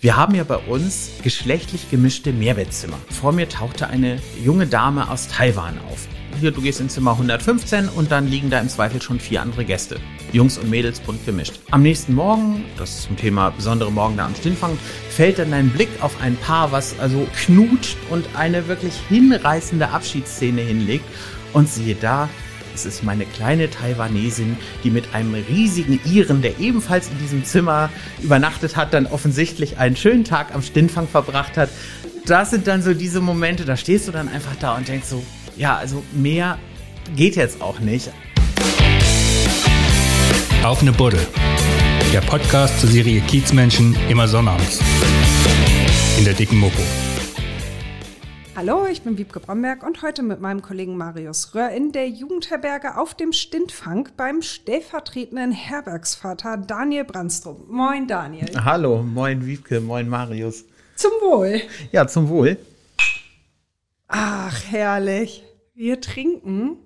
Wir haben ja bei uns geschlechtlich gemischte Mehrbettzimmer. Vor mir tauchte eine junge Dame aus Taiwan auf. Hier, du gehst ins Zimmer 115 und dann liegen da im Zweifel schon vier andere Gäste. Jungs und Mädels bunt gemischt. Am nächsten Morgen, das ist zum Thema besondere Morgen da am Stinnfang, fällt dann dein Blick auf ein Paar, was also knutscht und eine wirklich hinreißende Abschiedsszene hinlegt. Und siehe da, es ist meine kleine Taiwanesin, die mit einem riesigen Iren, der ebenfalls in diesem Zimmer übernachtet hat, dann offensichtlich einen schönen Tag am Stinnfang verbracht hat. Das sind dann so diese Momente, da stehst du dann einfach da und denkst so, ja, also mehr geht jetzt auch nicht. Auf eine Buddel. Der Podcast zur Serie Kiezmenschen immer sonnabends. In der dicken Mopo. Hallo, ich bin Wiebke Bromberg und heute mit meinem Kollegen Marius Röhr in der Jugendherberge auf dem Stintfang beim stellvertretenden Herbergsvater Daniel Brandstrup. Moin, Daniel. Hallo, moin Wiebke, moin Marius. Zum Wohl. Ja, zum Wohl. Ach, herrlich. Wir trinken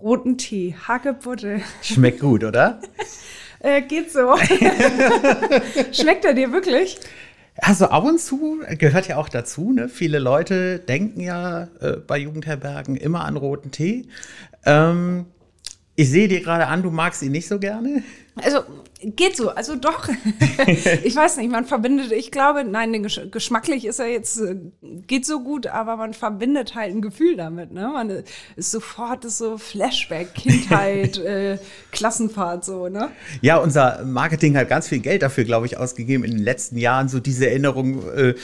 roten Tee, Hagebutte. Schmeckt gut, oder? äh, geht so. Schmeckt er dir wirklich? Also ab und zu gehört ja auch dazu. Ne? Viele Leute denken ja äh, bei Jugendherbergen immer an roten Tee. Ähm, ich sehe dir gerade an, du magst ihn nicht so gerne. Also geht so, also doch. ich weiß nicht, man verbindet, ich glaube, nein, geschmacklich ist er jetzt, äh, geht so gut, aber man verbindet halt ein Gefühl damit. Ne? Man ist sofort ist so Flashback, Kindheit, äh, Klassenfahrt so, ne? Ja, unser Marketing hat ganz viel Geld dafür, glaube ich, ausgegeben in den letzten Jahren, so diese Erinnerung. Äh,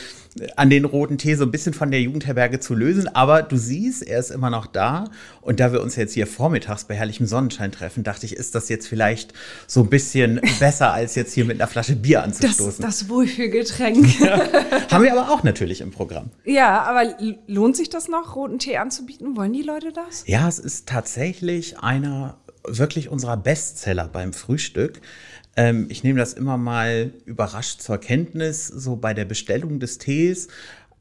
an den roten Tee so ein bisschen von der Jugendherberge zu lösen. Aber du siehst, er ist immer noch da. Und da wir uns jetzt hier vormittags bei herrlichem Sonnenschein treffen, dachte ich, ist das jetzt vielleicht so ein bisschen besser, als jetzt hier mit einer Flasche Bier anzustoßen. Das, das Wohlfühlgetränk. Ja. Haben wir aber auch natürlich im Programm. Ja, aber lohnt sich das noch, roten Tee anzubieten? Wollen die Leute das? Ja, es ist tatsächlich einer wirklich unserer Bestseller beim Frühstück. Ähm, ich nehme das immer mal überrascht zur Kenntnis, so bei der Bestellung des Tees.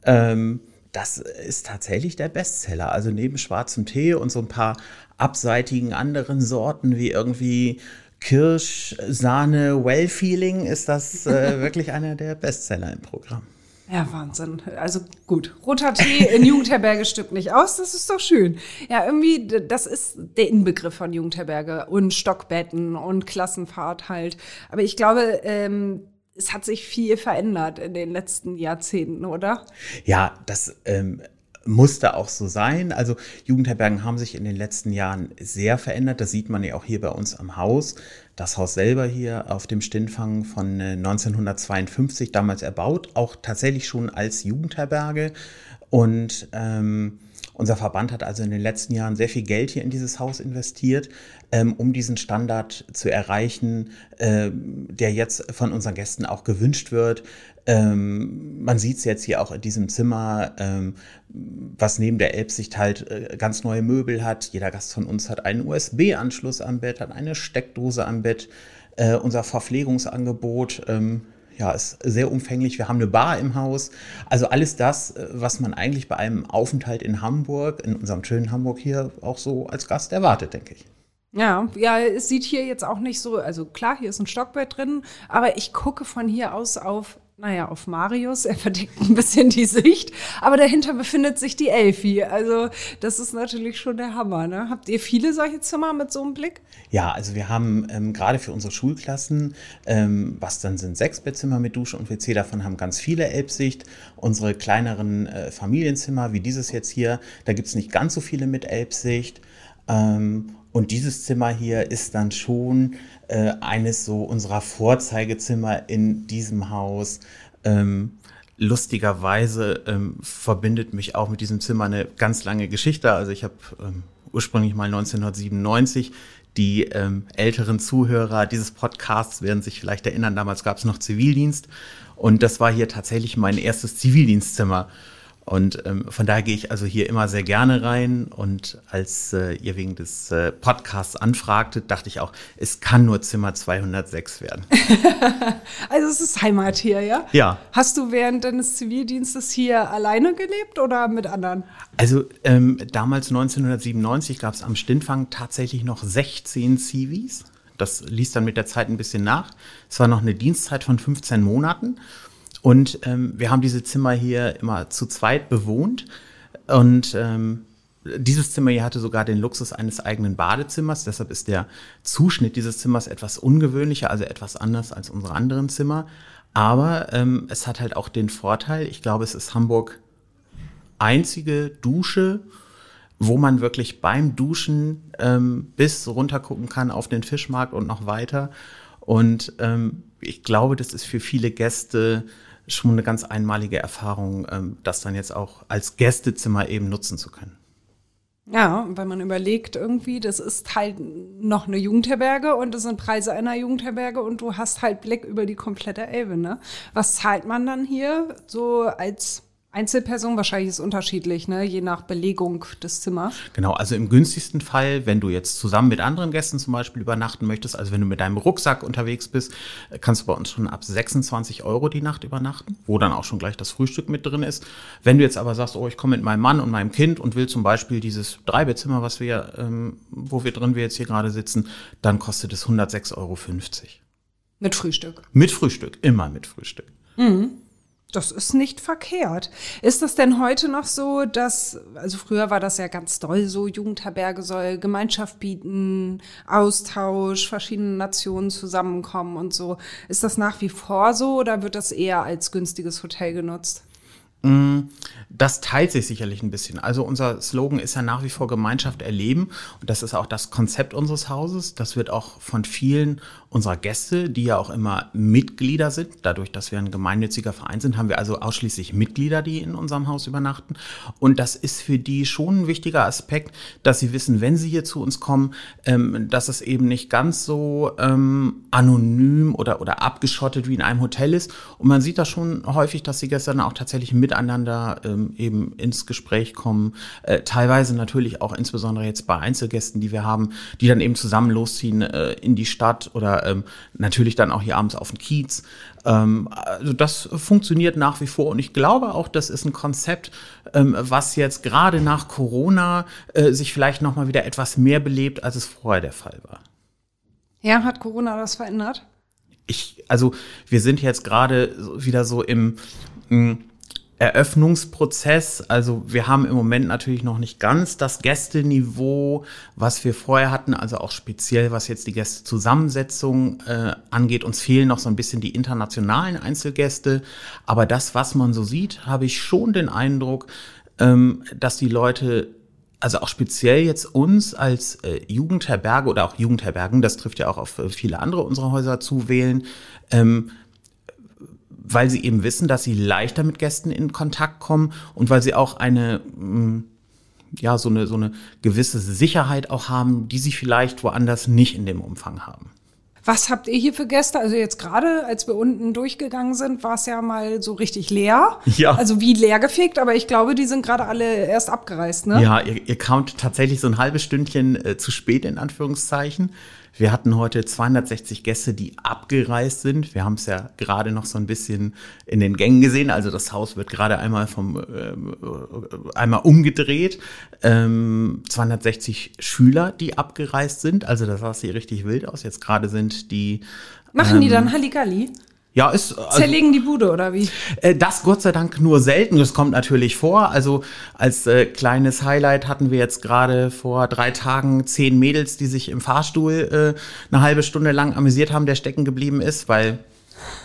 Ähm, das ist tatsächlich der Bestseller. Also neben schwarzem Tee und so ein paar abseitigen anderen Sorten wie irgendwie Kirsch, Sahne, Well-Feeling ist das äh, wirklich einer der Bestseller im Programm. Ja, Wahnsinn. Also gut, roter Tee in Jugendherberge stimmt nicht aus, das ist doch schön. Ja, irgendwie, das ist der Inbegriff von Jugendherberge und Stockbetten und Klassenfahrt halt. Aber ich glaube, ähm, es hat sich viel verändert in den letzten Jahrzehnten, oder? Ja, das ähm, musste auch so sein. Also Jugendherbergen haben sich in den letzten Jahren sehr verändert. Das sieht man ja auch hier bei uns am Haus. Das Haus selber hier auf dem Stinnfang von 1952 äh, damals erbaut, auch tatsächlich schon als Jugendherberge. Und ähm, unser Verband hat also in den letzten Jahren sehr viel Geld hier in dieses Haus investiert, ähm, um diesen Standard zu erreichen, äh, der jetzt von unseren Gästen auch gewünscht wird. Ähm, man sieht es jetzt hier auch in diesem Zimmer, ähm, was neben der Elbsicht halt äh, ganz neue Möbel hat. Jeder Gast von uns hat einen USB-Anschluss am Bett, hat eine Steckdose am Bett. Äh, unser Verpflegungsangebot ähm, ja, ist sehr umfänglich. Wir haben eine Bar im Haus. Also alles das, äh, was man eigentlich bei einem Aufenthalt in Hamburg, in unserem schönen Hamburg hier, auch so als Gast erwartet, denke ich. Ja, ja, es sieht hier jetzt auch nicht so, also klar, hier ist ein Stockbett drin, aber ich gucke von hier aus auf naja, auf Marius. Er verdeckt ein bisschen die Sicht. Aber dahinter befindet sich die Elfi. Also, das ist natürlich schon der Hammer. Ne? Habt ihr viele solche Zimmer mit so einem Blick? Ja, also wir haben ähm, gerade für unsere Schulklassen, ähm, was dann sind sechs Bettzimmer mit Dusche und WC, davon haben ganz viele Elbsicht. Unsere kleineren äh, Familienzimmer, wie dieses jetzt hier, da gibt es nicht ganz so viele mit Elbsicht. Ähm, und dieses Zimmer hier ist dann schon äh, eines so unserer Vorzeigezimmer in diesem Haus. Ähm, lustigerweise ähm, verbindet mich auch mit diesem Zimmer eine ganz lange Geschichte. Also ich habe ähm, ursprünglich mal 1997 die ähm, älteren Zuhörer dieses Podcasts werden sich vielleicht erinnern, damals gab es noch Zivildienst und das war hier tatsächlich mein erstes Zivildienstzimmer. Und ähm, von daher gehe ich also hier immer sehr gerne rein. Und als äh, ihr wegen des äh, Podcasts anfragtet, dachte ich auch, es kann nur Zimmer 206 werden. also es ist Heimat hier, ja? Ja. Hast du während deines Zivildienstes hier alleine gelebt oder mit anderen? Also ähm, damals 1997 gab es am Stintfang tatsächlich noch 16 Zivis. Das ließ dann mit der Zeit ein bisschen nach. Es war noch eine Dienstzeit von 15 Monaten. Und ähm, wir haben diese Zimmer hier immer zu zweit bewohnt. Und ähm, dieses Zimmer hier hatte sogar den Luxus eines eigenen Badezimmers. Deshalb ist der Zuschnitt dieses Zimmers etwas ungewöhnlicher, also etwas anders als unsere anderen Zimmer. Aber ähm, es hat halt auch den Vorteil, ich glaube, es ist Hamburg einzige Dusche, wo man wirklich beim Duschen ähm, bis runter gucken kann auf den Fischmarkt und noch weiter. Und ähm, ich glaube, das ist für viele Gäste schon eine ganz einmalige Erfahrung, ähm, das dann jetzt auch als Gästezimmer eben nutzen zu können. Ja, wenn man überlegt irgendwie, das ist halt noch eine Jugendherberge und das sind Preise einer Jugendherberge und du hast halt Blick über die komplette Elbe, ne? Was zahlt man dann hier so als Einzelperson wahrscheinlich ist unterschiedlich, ne? je nach Belegung des Zimmers. Genau, also im günstigsten Fall, wenn du jetzt zusammen mit anderen Gästen zum Beispiel übernachten möchtest, also wenn du mit deinem Rucksack unterwegs bist, kannst du bei uns schon ab 26 Euro die Nacht übernachten, wo dann auch schon gleich das Frühstück mit drin ist. Wenn du jetzt aber sagst, oh, ich komme mit meinem Mann und meinem Kind und will zum Beispiel dieses Dreibettzimmer, was wir, ähm, wo wir drin wir jetzt hier gerade sitzen, dann kostet es 106,50 Euro. Mit Frühstück. Mit Frühstück, immer mit Frühstück. Mhm. Das ist nicht verkehrt. Ist das denn heute noch so, dass, also früher war das ja ganz doll so, Jugendherberge soll Gemeinschaft bieten, Austausch, verschiedene Nationen zusammenkommen und so. Ist das nach wie vor so oder wird das eher als günstiges Hotel genutzt? Mm, das teilt sich sicherlich ein bisschen. Also unser Slogan ist ja nach wie vor Gemeinschaft erleben und das ist auch das Konzept unseres Hauses. Das wird auch von vielen unserer Gäste, die ja auch immer Mitglieder sind. Dadurch, dass wir ein gemeinnütziger Verein sind, haben wir also ausschließlich Mitglieder, die in unserem Haus übernachten. Und das ist für die schon ein wichtiger Aspekt, dass sie wissen, wenn sie hier zu uns kommen, ähm, dass es eben nicht ganz so ähm, anonym oder, oder abgeschottet wie in einem Hotel ist. Und man sieht da schon häufig, dass die Gäste dann auch tatsächlich miteinander ähm, eben ins Gespräch kommen. Äh, teilweise natürlich auch insbesondere jetzt bei Einzelgästen, die wir haben, die dann eben zusammen losziehen äh, in die Stadt oder ähm, natürlich dann auch hier abends auf den Kiez. Ähm, also das funktioniert nach wie vor und ich glaube auch, das ist ein Konzept, ähm, was jetzt gerade nach Corona äh, sich vielleicht noch mal wieder etwas mehr belebt, als es vorher der Fall war. Ja, hat Corona das verändert? Ich, also wir sind jetzt gerade wieder so im mh, hm, Eröffnungsprozess. Also wir haben im Moment natürlich noch nicht ganz das Gästeniveau, was wir vorher hatten, also auch speziell was jetzt die Gästezusammensetzung äh, angeht. Uns fehlen noch so ein bisschen die internationalen Einzelgäste. Aber das, was man so sieht, habe ich schon den Eindruck, ähm, dass die Leute also auch speziell jetzt uns als äh, Jugendherberge oder auch Jugendherbergen, das trifft ja auch auf äh, viele andere unserer Häuser zu wählen, ähm, weil sie eben wissen, dass sie leichter mit Gästen in Kontakt kommen und weil sie auch eine mm, ja so eine so eine gewisse Sicherheit auch haben, die sie vielleicht woanders nicht in dem Umfang haben. Was habt ihr hier für Gäste? Also jetzt gerade, als wir unten durchgegangen sind, war es ja mal so richtig leer. Ja. Also wie leer gefegt, aber ich glaube, die sind gerade alle erst abgereist, ne? Ja, ihr, ihr kamt tatsächlich so ein halbes Stündchen äh, zu spät in Anführungszeichen. Wir hatten heute 260 Gäste, die abgereist sind. Wir haben es ja gerade noch so ein bisschen in den Gängen gesehen. Also das Haus wird gerade einmal vom äh, einmal umgedreht. Ähm, 260 Schüler, die abgereist sind. Also das sah hier richtig wild aus. Jetzt gerade sind die Machen ähm, die dann Halligalli? Ja, ist. Also, Zerlegen die Bude oder wie? Äh, das Gott sei Dank nur selten. Das kommt natürlich vor. Also als äh, kleines Highlight hatten wir jetzt gerade vor drei Tagen zehn Mädels, die sich im Fahrstuhl äh, eine halbe Stunde lang amüsiert haben, der stecken geblieben ist, weil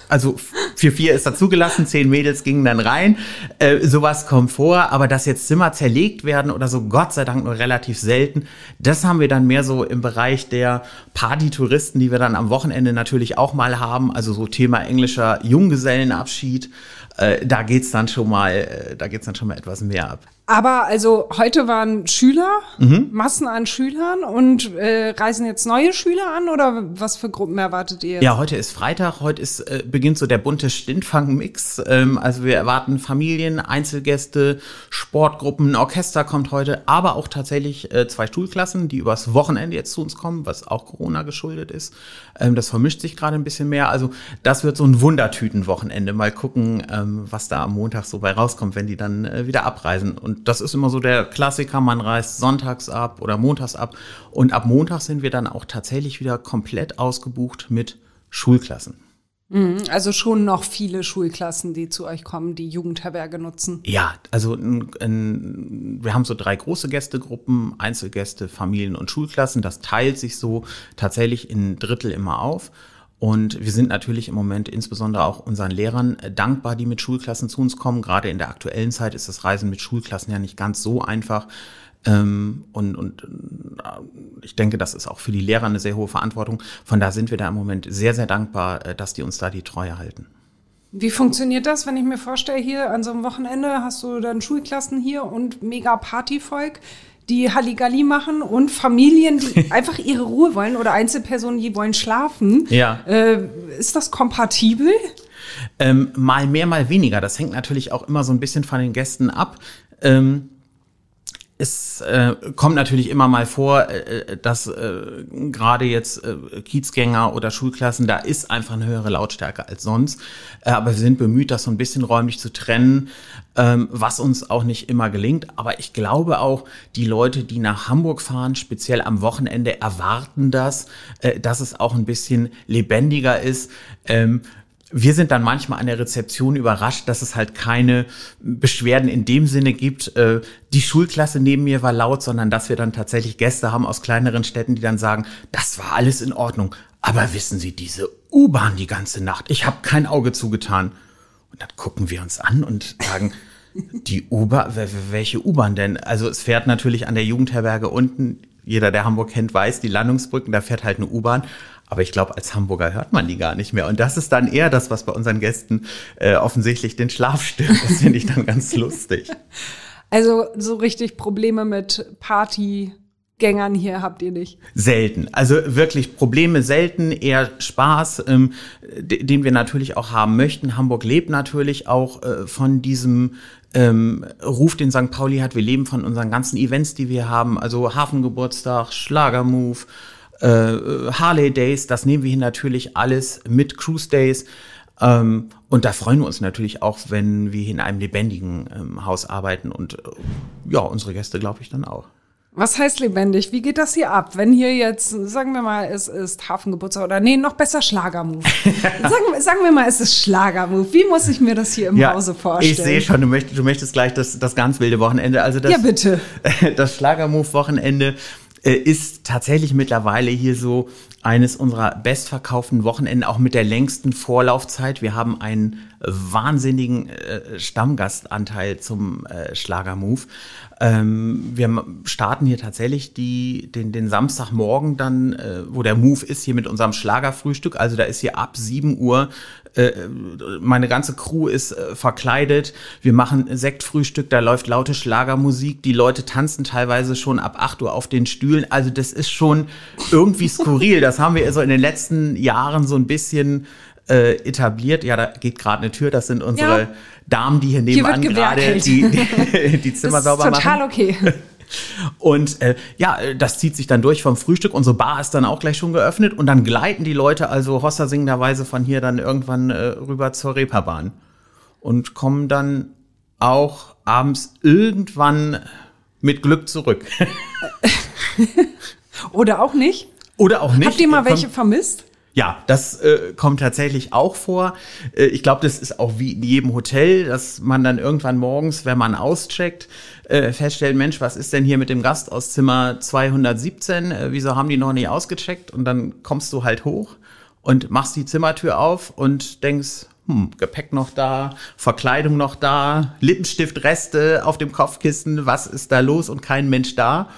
also für vier ist da zugelassen, zehn Mädels gingen dann rein. Äh, sowas kommt vor, aber dass jetzt Zimmer zerlegt werden oder so, Gott sei Dank nur relativ selten. Das haben wir dann mehr so im Bereich der Partytouristen, die wir dann am Wochenende natürlich auch mal haben. Also so Thema englischer Junggesellenabschied. Äh, da geht's dann schon mal, äh, da geht's dann schon mal etwas mehr ab. Aber also heute waren Schüler, mhm. Massen an Schülern und äh, reisen jetzt neue Schüler an oder was für Gruppen erwartet ihr? Jetzt? Ja, heute ist Freitag, heute ist, äh, beginnt so der bunte Stintfang-Mix. Ähm, also wir erwarten Familien, Einzelgäste, Sportgruppen, Orchester kommt heute, aber auch tatsächlich äh, zwei Schulklassen, die übers Wochenende jetzt zu uns kommen, was auch Corona geschuldet ist. Ähm, das vermischt sich gerade ein bisschen mehr. Also das wird so ein Wundertüten-Wochenende. Mal gucken, ähm, was da am Montag so bei rauskommt, wenn die dann äh, wieder abreisen. Und das ist immer so der Klassiker, man reist sonntags ab oder montags ab. Und ab Montag sind wir dann auch tatsächlich wieder komplett ausgebucht mit Schulklassen. Mhm, also schon noch viele Schulklassen, die zu euch kommen, die Jugendherberge nutzen. Ja, also ein, ein, wir haben so drei große Gästegruppen, Einzelgäste, Familien und Schulklassen. Das teilt sich so tatsächlich in Drittel immer auf. Und wir sind natürlich im Moment insbesondere auch unseren Lehrern dankbar, die mit Schulklassen zu uns kommen. Gerade in der aktuellen Zeit ist das Reisen mit Schulklassen ja nicht ganz so einfach. Ähm, und, und äh, ich denke, das ist auch für die Lehrer eine sehr hohe Verantwortung. Von da sind wir da im Moment sehr, sehr dankbar, äh, dass die uns da die Treue halten. Wie funktioniert das, wenn ich mir vorstelle, hier an so einem Wochenende hast du dann Schulklassen hier und mega Partyvolk, die Halligalli machen und Familien, die einfach ihre Ruhe wollen oder Einzelpersonen, die wollen schlafen. Ja. Äh, ist das kompatibel? Ähm, mal mehr, mal weniger. Das hängt natürlich auch immer so ein bisschen von den Gästen ab. Ähm, es äh, kommt natürlich immer mal vor, äh, dass äh, gerade jetzt äh, Kiezgänger oder Schulklassen, da ist einfach eine höhere Lautstärke als sonst. Äh, aber wir sind bemüht, das so ein bisschen räumlich zu trennen, ähm, was uns auch nicht immer gelingt. Aber ich glaube auch, die Leute, die nach Hamburg fahren, speziell am Wochenende, erwarten das, äh, dass es auch ein bisschen lebendiger ist. Ähm, wir sind dann manchmal an der Rezeption überrascht, dass es halt keine Beschwerden in dem Sinne gibt, äh, die Schulklasse neben mir war laut, sondern dass wir dann tatsächlich Gäste haben aus kleineren Städten, die dann sagen, das war alles in Ordnung. Aber wissen Sie, diese U-Bahn die ganze Nacht, ich habe kein Auge zugetan. Und dann gucken wir uns an und sagen, die U-Bahn, welche U-Bahn denn? Also es fährt natürlich an der Jugendherberge unten, jeder, der Hamburg kennt, weiß, die Landungsbrücken, da fährt halt eine U-Bahn. Aber ich glaube, als Hamburger hört man die gar nicht mehr. Und das ist dann eher das, was bei unseren Gästen äh, offensichtlich den Schlaf stört. Das finde ich dann ganz lustig. Also so richtig Probleme mit Partygängern hier habt ihr nicht? Selten. Also wirklich Probleme selten, eher Spaß, ähm, den wir natürlich auch haben möchten. Hamburg lebt natürlich auch äh, von diesem ähm, Ruf, den St. Pauli hat. Wir leben von unseren ganzen Events, die wir haben. Also Hafengeburtstag, Schlagermove, äh, Harley Days, das nehmen wir hier natürlich alles mit Cruise Days. Ähm, und da freuen wir uns natürlich auch, wenn wir in einem lebendigen ähm, Haus arbeiten und äh, ja, unsere Gäste, glaube ich, dann auch. Was heißt lebendig? Wie geht das hier ab? Wenn hier jetzt, sagen wir mal, es ist Hafengeburtstag oder nee, noch besser Schlagermove. sagen, sagen, wir mal, es ist Schlagermove. Wie muss ich mir das hier im ja, Hause vorstellen? Ich sehe schon, du möchtest, du möchtest gleich das, das ganz wilde Wochenende. Also das, ja, bitte. Das Schlagermove-Wochenende äh, ist tatsächlich mittlerweile hier so eines unserer bestverkauften Wochenenden, auch mit der längsten Vorlaufzeit. Wir haben einen wahnsinnigen äh, Stammgastanteil zum äh, Schlagermove. Ähm, wir starten hier tatsächlich die, den, den Samstagmorgen dann, äh, wo der Move ist, hier mit unserem Schlagerfrühstück. Also da ist hier ab 7 Uhr, äh, meine ganze Crew ist äh, verkleidet. Wir machen Sektfrühstück, da läuft laute Schlagermusik. Die Leute tanzen teilweise schon ab 8 Uhr auf den Stühlen. Also das ist schon irgendwie skurril. Das haben wir so in den letzten Jahren so ein bisschen äh, etabliert. Ja, da geht gerade eine Tür. Das sind unsere ja. Damen, die hier nebenan gerade die, die, die Zimmer sauber machen. Total okay. Und äh, ja, das zieht sich dann durch vom Frühstück. Unsere Bar ist dann auch gleich schon geöffnet und dann gleiten die Leute also Hossa singenderweise von hier dann irgendwann äh, rüber zur Reeperbahn und kommen dann auch abends irgendwann mit Glück zurück. Oder auch nicht? Oder auch nicht. Habt ihr mal welche vermisst? Ja, das äh, kommt tatsächlich auch vor. Äh, ich glaube, das ist auch wie in jedem Hotel, dass man dann irgendwann morgens, wenn man auscheckt, äh, feststellt, Mensch, was ist denn hier mit dem Gast aus Zimmer 217? Äh, wieso haben die noch nicht ausgecheckt? Und dann kommst du halt hoch und machst die Zimmertür auf und denkst, hm, Gepäck noch da, Verkleidung noch da, Lippenstiftreste auf dem Kopfkissen, was ist da los und kein Mensch da?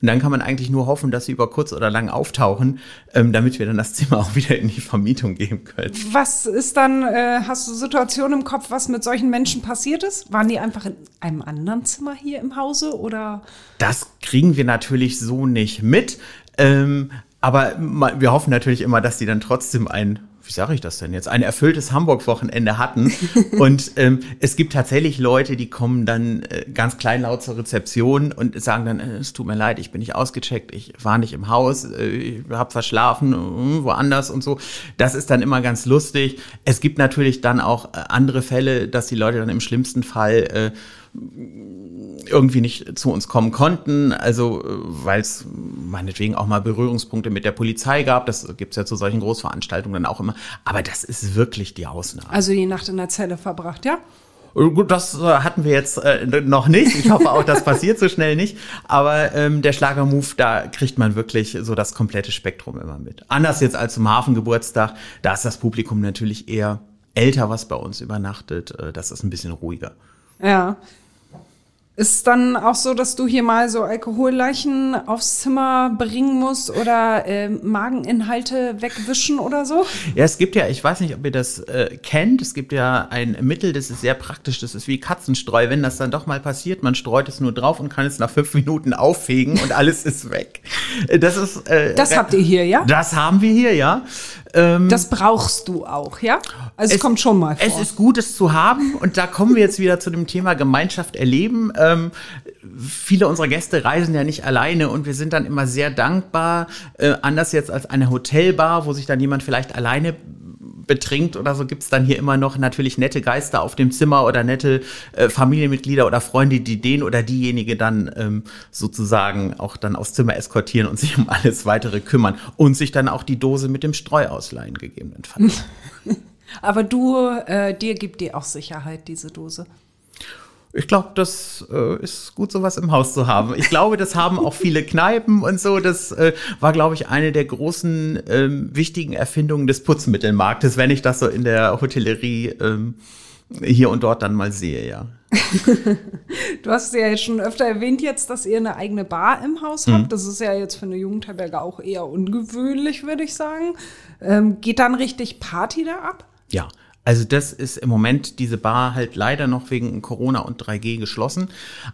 Und dann kann man eigentlich nur hoffen, dass sie über kurz oder lang auftauchen, ähm, damit wir dann das Zimmer auch wieder in die Vermietung geben können. Was ist dann, äh, hast du Situationen im Kopf, was mit solchen Menschen passiert ist? Waren die einfach in einem anderen Zimmer hier im Hause oder? Das kriegen wir natürlich so nicht mit. Ähm, aber wir hoffen natürlich immer, dass die dann trotzdem ein wie sage ich das denn jetzt, ein erfülltes Hamburg-Wochenende hatten. und ähm, es gibt tatsächlich Leute, die kommen dann äh, ganz kleinlaut zur Rezeption und sagen dann, äh, es tut mir leid, ich bin nicht ausgecheckt, ich war nicht im Haus, äh, ich habe verschlafen, äh, woanders und so. Das ist dann immer ganz lustig. Es gibt natürlich dann auch äh, andere Fälle, dass die Leute dann im schlimmsten Fall äh, irgendwie nicht zu uns kommen konnten, also weil es meinetwegen auch mal Berührungspunkte mit der Polizei gab, das gibt's ja zu solchen Großveranstaltungen dann auch immer, aber das ist wirklich die Ausnahme. Also die Nacht in der Zelle verbracht, ja? Gut, das äh, hatten wir jetzt äh, noch nicht. Ich hoffe auch, das passiert so schnell nicht. Aber ähm, der Schlagermove, da kriegt man wirklich so das komplette Spektrum immer mit. Anders jetzt als zum Hafengeburtstag, da ist das Publikum natürlich eher älter, was bei uns übernachtet. Äh, das ist ein bisschen ruhiger. Ja. Ist es dann auch so, dass du hier mal so Alkoholleichen aufs Zimmer bringen musst oder äh, Mageninhalte wegwischen oder so? Ja, es gibt ja, ich weiß nicht, ob ihr das äh, kennt, es gibt ja ein Mittel, das ist sehr praktisch, das ist wie Katzenstreu. Wenn das dann doch mal passiert, man streut es nur drauf und kann es nach fünf Minuten auffegen und alles ist weg. Das ist. Äh, das habt ihr hier, ja? Das haben wir hier, ja. Ähm, das brauchst du auch, ja? Also es, es, kommt schon mal vor. Es ist gut, es zu haben. Und da kommen wir jetzt wieder zu dem Thema Gemeinschaft erleben. Ähm, viele unserer Gäste reisen ja nicht alleine und wir sind dann immer sehr dankbar. Äh, anders jetzt als eine Hotelbar, wo sich dann jemand vielleicht alleine betrinkt oder so, gibt's dann hier immer noch natürlich nette Geister auf dem Zimmer oder nette äh, Familienmitglieder oder Freunde, die den oder diejenige dann ähm, sozusagen auch dann aufs Zimmer eskortieren und sich um alles weitere kümmern und sich dann auch die Dose mit dem Streu ausleihen, gegebenenfalls. Aber du, äh, dir gibt dir auch Sicherheit, diese Dose ich glaube, das äh, ist gut, sowas im Haus zu haben. Ich glaube, das haben auch viele Kneipen und so. Das äh, war, glaube ich, eine der großen ähm, wichtigen Erfindungen des Putzmittelmarktes, wenn ich das so in der Hotellerie ähm, hier und dort dann mal sehe, ja. du hast ja jetzt schon öfter erwähnt jetzt, dass ihr eine eigene Bar im Haus habt. Mhm. Das ist ja jetzt für eine Jugendherberge auch eher ungewöhnlich, würde ich sagen. Ähm, geht dann richtig Party da ab? Ja, also das ist im Moment diese Bar halt leider noch wegen Corona und 3G geschlossen.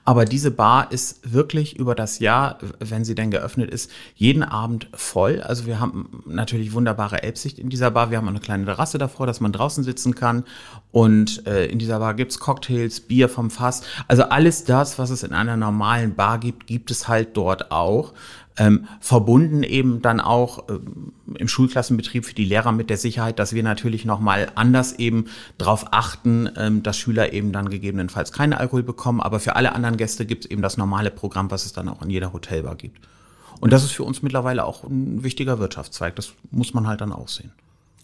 Aber diese Bar ist wirklich über das Jahr, wenn sie denn geöffnet ist, jeden Abend voll. Also wir haben natürlich wunderbare Elbsicht in dieser Bar. Wir haben eine kleine Terrasse davor, dass man draußen sitzen kann. Und äh, in dieser Bar gibt's Cocktails, Bier vom Fass. Also alles das, was es in einer normalen Bar gibt, gibt es halt dort auch. Ähm, verbunden eben dann auch ähm, im Schulklassenbetrieb für die Lehrer mit der Sicherheit, dass wir natürlich nochmal anders eben darauf achten, ähm, dass Schüler eben dann gegebenenfalls keinen Alkohol bekommen. Aber für alle anderen Gäste gibt es eben das normale Programm, was es dann auch in jeder Hotelbar gibt. Und das ist für uns mittlerweile auch ein wichtiger Wirtschaftszweig. Das muss man halt dann auch sehen.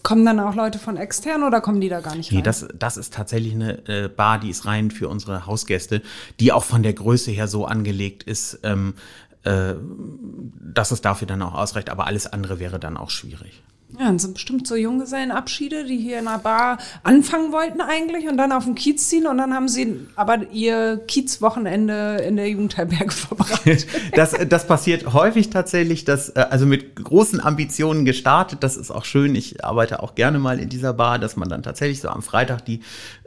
Kommen dann auch Leute von extern oder kommen die da gar nicht rein? Nee, das, das ist tatsächlich eine äh, Bar, die ist rein für unsere Hausgäste, die auch von der Größe her so angelegt ist, ähm, äh, dass es dafür dann auch ausreicht, aber alles andere wäre dann auch schwierig. Ja, dann sind bestimmt so Junggesellenabschiede, die hier in einer Bar anfangen wollten eigentlich und dann auf den Kiez ziehen und dann haben sie aber ihr Kiezwochenende in der Jugendherberge verbracht. das, das passiert häufig tatsächlich, dass, äh, also mit großen Ambitionen gestartet, das ist auch schön, ich arbeite auch gerne mal in dieser Bar, dass man dann tatsächlich so am Freitag die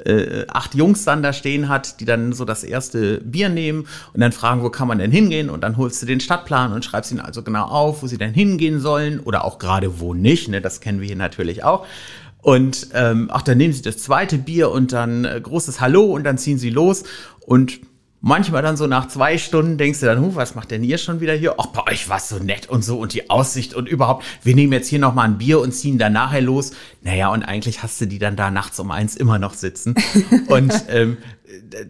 äh, acht Jungs dann da stehen hat, die dann so das erste Bier nehmen und dann fragen, wo kann man denn hingehen? Und dann holst du den Stadtplan und schreibst ihn also genau auf, wo sie denn hingehen sollen oder auch gerade wo nicht, ne, das kennen wir hier natürlich auch. Und ähm, ach, dann nehmen sie das zweite Bier und dann äh, großes Hallo und dann ziehen sie los. Und manchmal dann so nach zwei Stunden denkst du dann, huh, was macht denn ihr schon wieder hier? Ach, bei euch war es so nett und so und die Aussicht und überhaupt, wir nehmen jetzt hier noch mal ein Bier und ziehen dann nachher los. Naja, und eigentlich hast du die dann da nachts um eins immer noch sitzen. und ähm,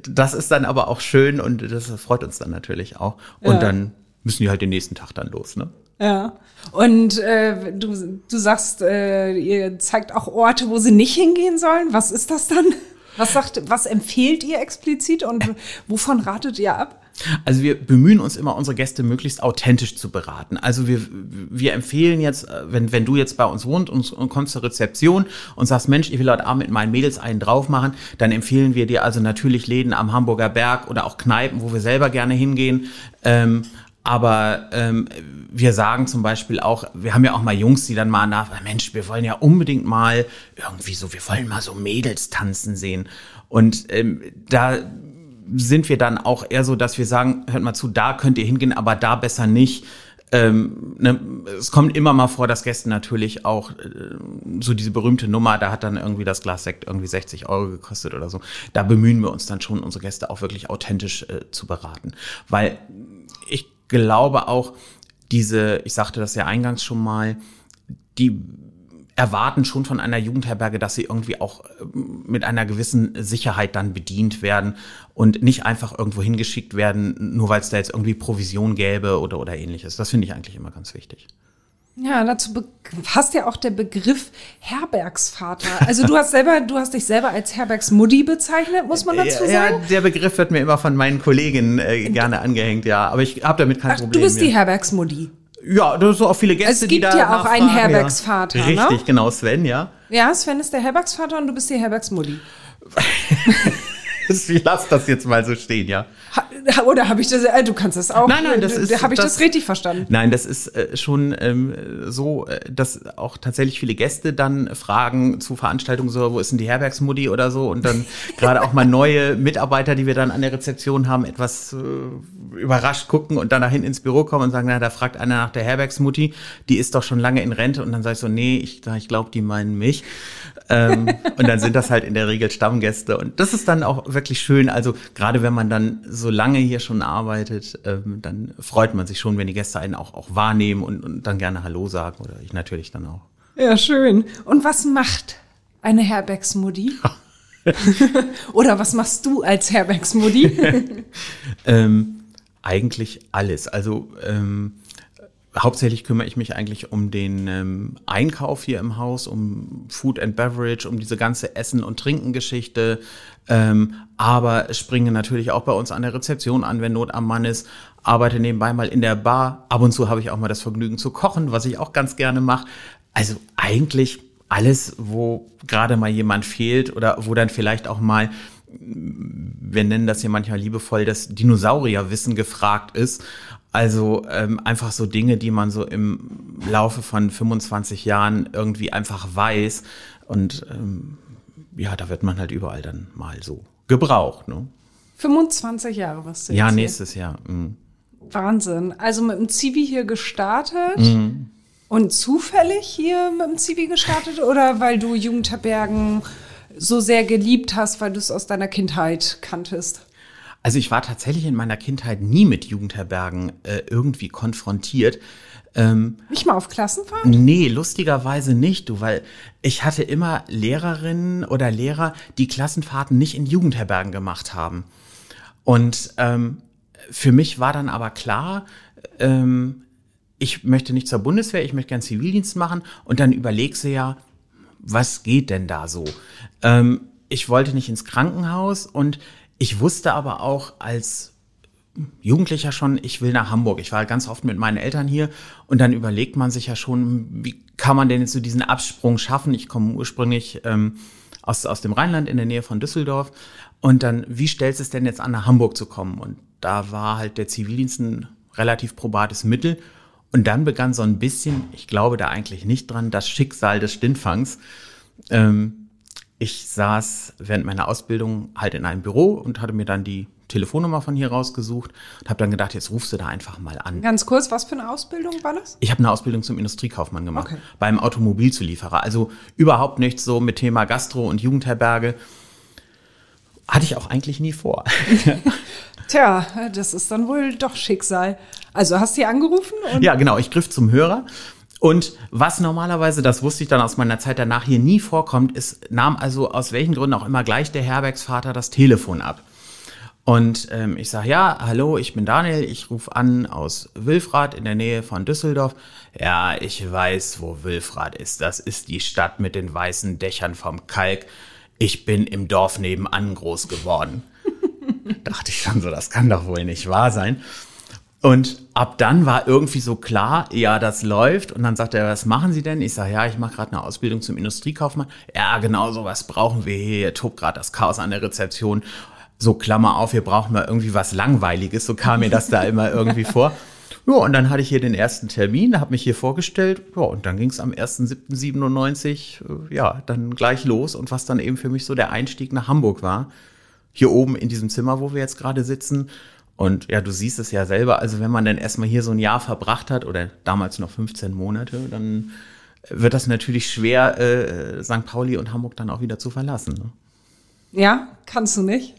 das ist dann aber auch schön und das freut uns dann natürlich auch. Und ja. dann müssen die halt den nächsten Tag dann los, ne? Ja. Und äh, du, du sagst, äh, ihr zeigt auch Orte, wo sie nicht hingehen sollen. Was ist das dann? Was sagt, was empfehlt ihr explizit und wovon ratet ihr ab? Also wir bemühen uns immer, unsere Gäste möglichst authentisch zu beraten. Also wir, wir empfehlen jetzt, wenn, wenn du jetzt bei uns wohnst und, und kommst zur Rezeption und sagst, Mensch, ich will heute Abend mit meinen Mädels einen drauf machen, dann empfehlen wir dir also natürlich Läden am Hamburger Berg oder auch Kneipen, wo wir selber gerne hingehen. Ähm, aber ähm, wir sagen zum Beispiel auch, wir haben ja auch mal Jungs, die dann mal nach, Mensch, wir wollen ja unbedingt mal irgendwie so, wir wollen mal so Mädels tanzen sehen. Und ähm, da sind wir dann auch eher so, dass wir sagen, hört mal zu, da könnt ihr hingehen, aber da besser nicht. Ähm, ne, es kommt immer mal vor, dass Gäste natürlich auch äh, so diese berühmte Nummer, da hat dann irgendwie das Glas Sekt irgendwie 60 Euro gekostet oder so. Da bemühen wir uns dann schon, unsere Gäste auch wirklich authentisch äh, zu beraten. Weil ich glaube auch, diese, ich sagte das ja eingangs schon mal, die erwarten schon von einer Jugendherberge, dass sie irgendwie auch ähm, mit einer gewissen Sicherheit dann bedient werden und nicht einfach irgendwo hingeschickt werden, nur weil es da jetzt irgendwie Provision gäbe oder, oder ähnliches. Das finde ich eigentlich immer ganz wichtig. Ja, dazu passt ja auch der Begriff Herbergsvater. Also du hast selber, du hast dich selber als Herbergsmuddi bezeichnet, muss man dazu sagen? Ja, der Begriff wird mir immer von meinen Kolleginnen äh, gerne angehängt, ja. Aber ich habe damit kein Ach, Problem. Du bist mehr. die Herbergsmuddi. Ja, das sind auch viele Gäste, die da. Es gibt ja auch einen Herbergsvater. Ja. Richtig, ne? genau, Sven, ja. Ja, Sven ist der Herbergsvater und du bist die Herbergsmuddi. Ich lass das jetzt mal so stehen, ja. Oder habe ich das, äh, du kannst das auch. Nein, nein, das ist. Habe ich das, das, richtig verstanden? Nein, das ist äh, schon ähm, so, äh, dass auch tatsächlich viele Gäste dann fragen zu Veranstaltungen so, wo ist denn die Herbergsmuddi oder so und dann gerade auch mal neue Mitarbeiter, die wir dann an der Rezeption haben, etwas äh, überrascht gucken und dann dahin ins Büro kommen und sagen, na, da fragt einer nach der Herbergsmutti, die ist doch schon lange in Rente und dann sage ich so, nee, ich, ich glaube, die meinen mich. ähm, und dann sind das halt in der Regel Stammgäste und das ist dann auch wirklich schön. Also gerade wenn man dann so lange hier schon arbeitet, ähm, dann freut man sich schon, wenn die Gäste einen auch, auch wahrnehmen und, und dann gerne Hallo sagen oder ich natürlich dann auch. Ja, schön. Und was macht eine Herbergsmudi? oder was machst du als Herbergsmudi? ähm, eigentlich alles. Also ähm, hauptsächlich kümmere ich mich eigentlich um den ähm, Einkauf hier im Haus, um Food and Beverage, um diese ganze Essen- und Trinken-Geschichte. Ähm, aber springe natürlich auch bei uns an der Rezeption an, wenn Not am Mann ist. Arbeite nebenbei mal in der Bar. Ab und zu habe ich auch mal das Vergnügen zu kochen, was ich auch ganz gerne mache. Also eigentlich alles, wo gerade mal jemand fehlt oder wo dann vielleicht auch mal wir nennen das hier manchmal liebevoll, das Dinosaurierwissen gefragt ist also ähm, einfach so Dinge, die man so im Laufe von 25 Jahren irgendwie einfach weiß. Und ähm, ja, da wird man halt überall dann mal so gebraucht. Ne? 25 Jahre, was du Ja, nächstes Jahr. Mhm. Wahnsinn. Also mit dem Zivi hier gestartet. Mhm. Und zufällig hier mit dem Zivi gestartet oder weil du Jugendherbergen so sehr geliebt hast, weil du es aus deiner Kindheit kanntest? Also ich war tatsächlich in meiner Kindheit nie mit Jugendherbergen äh, irgendwie konfrontiert. Ähm, nicht mal auf Klassenfahrt? Nee, lustigerweise nicht, du, weil ich hatte immer Lehrerinnen oder Lehrer, die Klassenfahrten nicht in Jugendherbergen gemacht haben. Und ähm, für mich war dann aber klar, ähm, ich möchte nicht zur Bundeswehr, ich möchte gern Zivildienst machen und dann überlegst du ja, was geht denn da so? Ähm, ich wollte nicht ins Krankenhaus und ich wusste aber auch als Jugendlicher schon, ich will nach Hamburg. Ich war ganz oft mit meinen Eltern hier und dann überlegt man sich ja schon, wie kann man denn jetzt so diesen Absprung schaffen? Ich komme ursprünglich ähm, aus, aus dem Rheinland in der Nähe von Düsseldorf und dann, wie stellst es denn jetzt an, nach Hamburg zu kommen? Und da war halt der Zivildienst ein relativ probates Mittel. Und dann begann so ein bisschen, ich glaube da eigentlich nicht dran, das Schicksal des Stintfangs. Ähm, ich saß während meiner Ausbildung halt in einem Büro und hatte mir dann die Telefonnummer von hier rausgesucht und habe dann gedacht, jetzt rufst du da einfach mal an. Ganz kurz, was für eine Ausbildung war das? Ich habe eine Ausbildung zum Industriekaufmann gemacht, okay. beim Automobilzulieferer. Also überhaupt nichts so mit Thema Gastro und Jugendherberge. Hatte ich auch eigentlich nie vor. Tja, das ist dann wohl doch Schicksal. Also hast du hier angerufen? ja, genau. Ich griff zum Hörer und was normalerweise, das wusste ich dann aus meiner Zeit danach hier nie vorkommt, ist, nahm also aus welchen Gründen auch immer gleich der Herbergsvater das Telefon ab. Und ähm, ich sage, ja, hallo, ich bin Daniel, ich rufe an aus Wilfrath in der Nähe von Düsseldorf. Ja, ich weiß, wo Wilfrath ist. Das ist die Stadt mit den weißen Dächern vom Kalk. Ich bin im Dorf nebenan groß geworden. Dachte ich schon so, das kann doch wohl nicht wahr sein. Und ab dann war irgendwie so klar, ja, das läuft. Und dann sagt er, was machen Sie denn? Ich sage, ja, ich mache gerade eine Ausbildung zum Industriekaufmann. Ja, genau so was brauchen wir hier. Hier tobt gerade das Chaos an der Rezeption. So Klammer auf, wir brauchen mal irgendwie was Langweiliges. So kam mir das da immer irgendwie vor. Ja, und dann hatte ich hier den ersten Termin, habe mich hier vorgestellt. Ja, und dann ging es am 1.7.97, äh, ja, dann gleich los. Und was dann eben für mich so der Einstieg nach Hamburg war. Hier oben in diesem Zimmer, wo wir jetzt gerade sitzen und ja, du siehst es ja selber, also wenn man dann erstmal hier so ein Jahr verbracht hat oder damals noch 15 Monate, dann wird das natürlich schwer, äh, St. Pauli und Hamburg dann auch wieder zu verlassen. Ne? Ja, kannst du nicht?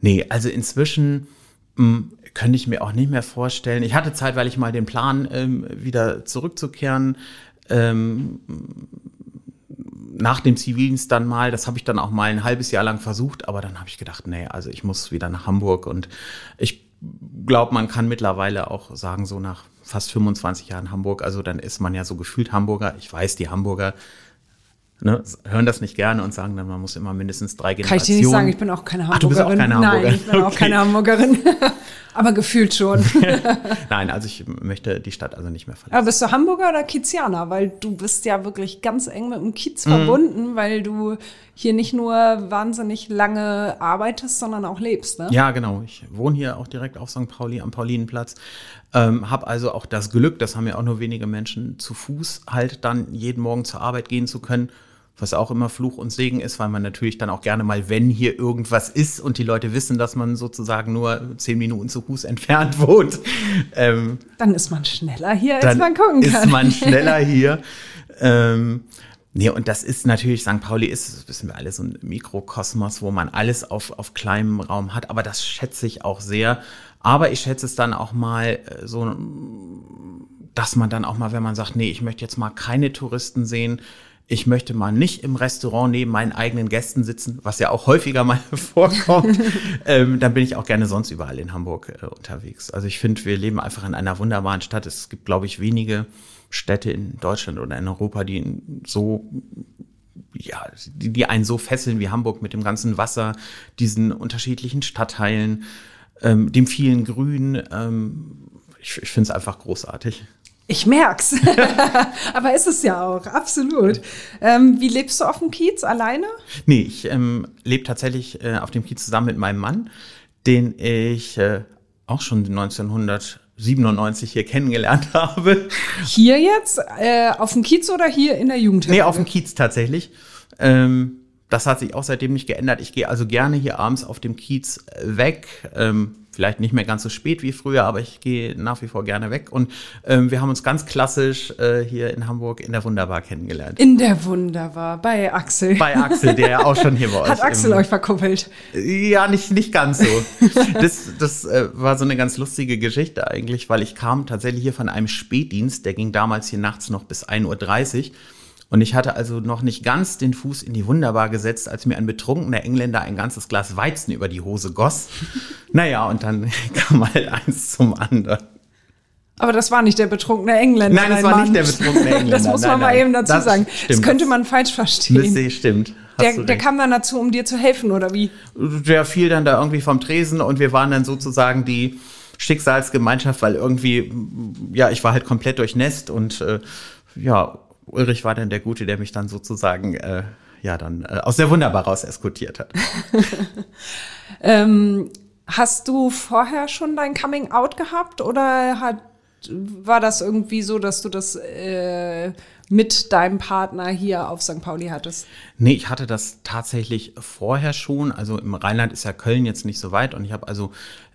Nee, also inzwischen mh, hm, könnte ich mir auch nicht mehr vorstellen. Ich hatte Zeit, weil ich mal den Plan, ähm, wieder zurückzukehren. Ähm, nach dem Zivildienst dann mal, das habe ich dann auch mal ein halbes Jahr lang versucht, aber dann habe ich gedacht, nee, also ich muss wieder nach Hamburg und ich glaube, man kann mittlerweile auch sagen, so nach fast 25 Jahren Hamburg, also dann ist man ja so gefühlt Hamburger. Ich weiß, die Hamburger ne, hören das nicht gerne und sagen dann, man muss immer mindestens drei Generationen. Kann ich dir nicht sagen, ich bin auch keine Hamburgerin. Ach, du bist auch keine Hamburgerin. Nein, ich bin okay. auch keine Hamburgerin. Aber gefühlt schon. Nein, also ich möchte die Stadt also nicht mehr verlassen. Aber bist du Hamburger oder Kiezianer? Weil du bist ja wirklich ganz eng mit dem Kiez mhm. verbunden, weil du hier nicht nur wahnsinnig lange arbeitest, sondern auch lebst, ne? Ja, genau. Ich wohne hier auch direkt auf St. Pauli am Paulinenplatz. Ähm, habe also auch das Glück, das haben ja auch nur wenige Menschen, zu Fuß halt dann jeden Morgen zur Arbeit gehen zu können was auch immer Fluch und Segen ist, weil man natürlich dann auch gerne mal, wenn hier irgendwas ist und die Leute wissen, dass man sozusagen nur zehn Minuten zu Fuß entfernt wohnt. Ähm, dann ist man schneller hier, als man gucken kann. Ist man schneller hier. ähm, Nee, und das ist natürlich, St. Pauli ist, das wissen wir alle, so ein Mikrokosmos, wo man alles auf, auf kleinem Raum hat. Aber das schätze ich auch sehr. Aber ich schätze es dann auch mal äh, so, dass man dann auch mal, wenn man sagt, nee, ich möchte jetzt mal keine Touristen sehen, ich möchte mal nicht im Restaurant neben meinen eigenen Gästen sitzen, was ja auch häufiger mal vorkommt, ähm, dann bin ich auch gerne sonst überall in Hamburg äh, unterwegs. Also ich finde, wir leben einfach in einer wunderbaren Stadt. Es gibt, glaube ich, wenige Städte in Deutschland oder in Europa, die so ja, die, die einen so fesseln wie Hamburg mit dem ganzen Wasser, diesen unterschiedlichen Stadtteilen, ähm, dem vielen Grün. Ähm, ich ich finde es einfach großartig. Ich merk's. Aber ist es ja auch, absolut. Ähm, wie lebst du auf dem Kiez alleine? Nee, ich ähm, lebe tatsächlich äh, auf dem Kiez zusammen mit meinem Mann, den ich äh, auch schon 1997 hier kennengelernt habe. Hier jetzt? Äh, auf dem Kiez oder hier in der Jugend? Nee, auf dem Kiez tatsächlich. Ähm, das hat sich auch seitdem nicht geändert. Ich gehe also gerne hier abends auf dem Kiez weg. Ähm, vielleicht nicht mehr ganz so spät wie früher, aber ich gehe nach wie vor gerne weg. Und ähm, wir haben uns ganz klassisch äh, hier in Hamburg in der Wunderbar kennengelernt. In der Wunderbar, bei Axel. Bei Axel, der ja auch schon hier euch Hat Axel euch verkuppelt? Ja, nicht, nicht ganz so. das das äh, war so eine ganz lustige Geschichte eigentlich, weil ich kam tatsächlich hier von einem Spätdienst, der ging damals hier nachts noch bis 1.30 Uhr. Und ich hatte also noch nicht ganz den Fuß in die Wunderbar gesetzt, als mir ein betrunkener Engländer ein ganzes Glas Weizen über die Hose goss. naja, und dann kam halt eins zum anderen. Aber das war nicht der betrunkene Engländer. Nein, das war Mann. nicht der betrunkene Engländer. das muss man nein, mal nein. eben dazu das sagen. Stimmt. Das könnte man falsch verstehen. Das stimmt. Der, der kam dann dazu, um dir zu helfen, oder wie? Der fiel dann da irgendwie vom Tresen und wir waren dann sozusagen die Schicksalsgemeinschaft, weil irgendwie, ja, ich war halt komplett durchnässt und äh, ja, Ulrich war dann der Gute, der mich dann sozusagen äh, ja dann äh, aus der Wunderbar raus eskortiert hat. ähm, hast du vorher schon dein Coming Out gehabt oder hat, war das irgendwie so, dass du das äh, mit deinem Partner hier auf St. Pauli hattest? Nee, ich hatte das tatsächlich vorher schon. Also im Rheinland ist ja Köln jetzt nicht so weit und ich habe also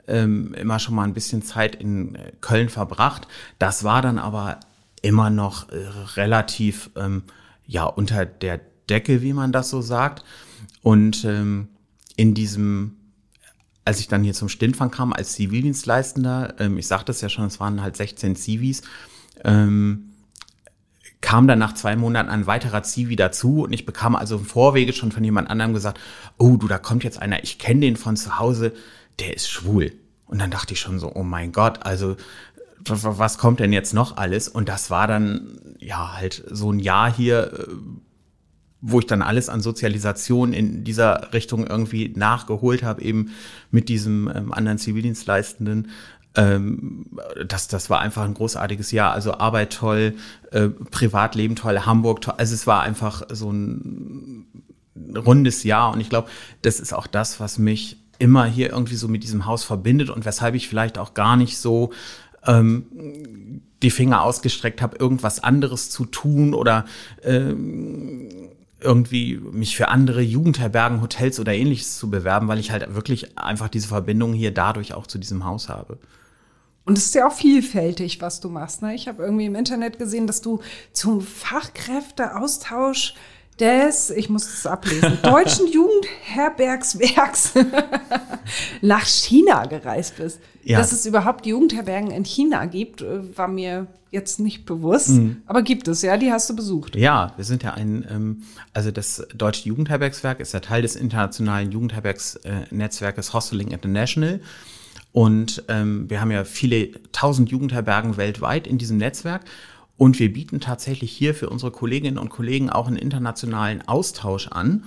ähm, immer schon mal ein bisschen Zeit in äh, Köln verbracht. Das war dann aber immer noch äh, relativ ähm, ja unter der Decke, wie man das so sagt. Und ähm, in diesem, als ich dann hier zum Stintfang kam als Zivildienstleistender, ähm, ich sagte es ja schon, es waren halt 16 Zivis, ähm, kam dann nach zwei Monaten ein weiterer Zivi dazu und ich bekam also im Vorwege schon von jemand anderem gesagt, oh du, da kommt jetzt einer, ich kenne den von zu Hause, der ist schwul. Und dann dachte ich schon so, oh mein Gott, also was kommt denn jetzt noch alles? Und das war dann ja halt so ein Jahr hier, äh, wo ich dann alles an Sozialisation in dieser Richtung irgendwie nachgeholt habe, eben mit diesem ähm, anderen Zivildienstleistenden. Ähm, das, das war einfach ein großartiges Jahr. Also Arbeit toll, äh, Privatleben toll, Hamburg toll. Also es war einfach so ein rundes Jahr. Und ich glaube, das ist auch das, was mich immer hier irgendwie so mit diesem Haus verbindet und weshalb ich vielleicht auch gar nicht so ähm, die Finger ausgestreckt habe, irgendwas anderes zu tun oder ähm, irgendwie mich für andere Jugendherbergen, Hotels oder ähnliches zu bewerben, weil ich halt wirklich einfach diese Verbindung hier dadurch auch zu diesem Haus habe. Und es ist ja auch vielfältig, was du machst. Ne? Ich habe irgendwie im Internet gesehen, dass du zum Fachkräfteaustausch des, ich muss das ablesen, Deutschen Jugendherbergswerks nach China gereist bist. Ja. Dass es überhaupt Jugendherbergen in China gibt, äh, war mir jetzt nicht bewusst. Mhm. Aber gibt es, ja, die hast du besucht. Ja, wir sind ja ein, ähm, also das Deutsche Jugendherbergswerk ist ja Teil des internationalen Jugendherbergsnetzwerkes Hosteling International. Und ähm, wir haben ja viele tausend Jugendherbergen weltweit in diesem Netzwerk. Und wir bieten tatsächlich hier für unsere Kolleginnen und Kollegen auch einen internationalen Austausch an.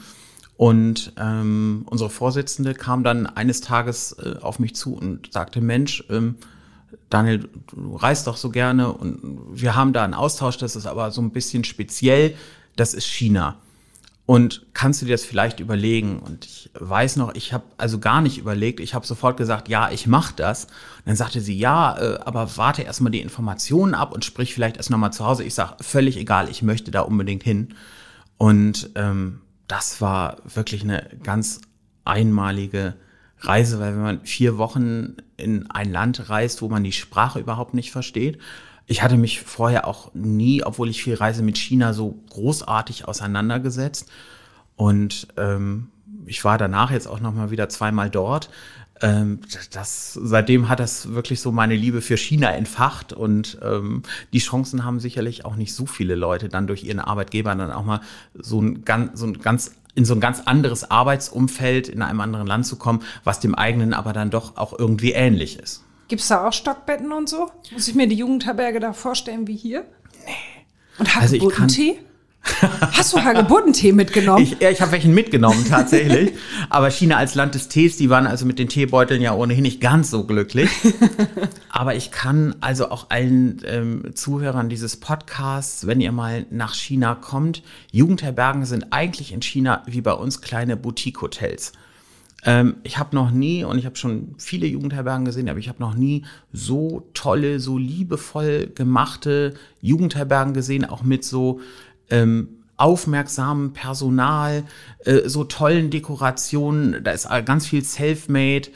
Und ähm, unsere Vorsitzende kam dann eines Tages äh, auf mich zu und sagte, Mensch, ähm, Daniel, du reist doch so gerne und wir haben da einen Austausch, das ist aber so ein bisschen speziell, das ist China. Und kannst du dir das vielleicht überlegen? Und ich weiß noch, ich habe also gar nicht überlegt, ich habe sofort gesagt, ja, ich mache das. Und dann sagte sie, ja, äh, aber warte erstmal die Informationen ab und sprich vielleicht erst nochmal zu Hause. Ich sage, völlig egal, ich möchte da unbedingt hin. Und ähm, das war wirklich eine ganz einmalige Reise, weil wenn man vier Wochen in ein Land reist, wo man die Sprache überhaupt nicht versteht, ich hatte mich vorher auch nie, obwohl ich viel reise mit China, so großartig auseinandergesetzt. Und ähm, ich war danach jetzt auch noch mal wieder zweimal dort. Ähm, das, seitdem hat das wirklich so meine Liebe für China entfacht und ähm, die Chancen haben sicherlich auch nicht so viele Leute dann durch ihren Arbeitgeber dann auch mal so ein ganz, so ein ganz in so ein ganz anderes Arbeitsumfeld in einem anderen Land zu kommen, was dem eigenen aber dann doch auch irgendwie ähnlich ist. Gibt es da auch Stockbetten und so? Muss ich mir die Jugendherberge da vorstellen wie hier? Nee. Und Also Hagebuttentee? Hast du Hagebuttentee mitgenommen? Ich, ich habe welchen mitgenommen tatsächlich. Aber China als Land des Tees, die waren also mit den Teebeuteln ja ohnehin nicht ganz so glücklich. Aber ich kann also auch allen ähm, Zuhörern dieses Podcasts, wenn ihr mal nach China kommt, Jugendherbergen sind eigentlich in China wie bei uns kleine Boutique-Hotels. Ähm, ich habe noch nie, und ich habe schon viele Jugendherbergen gesehen, aber ich habe noch nie so tolle, so liebevoll gemachte Jugendherbergen gesehen, auch mit so ähm, aufmerksamem Personal, äh, so tollen Dekorationen. Da ist ganz viel Selfmade.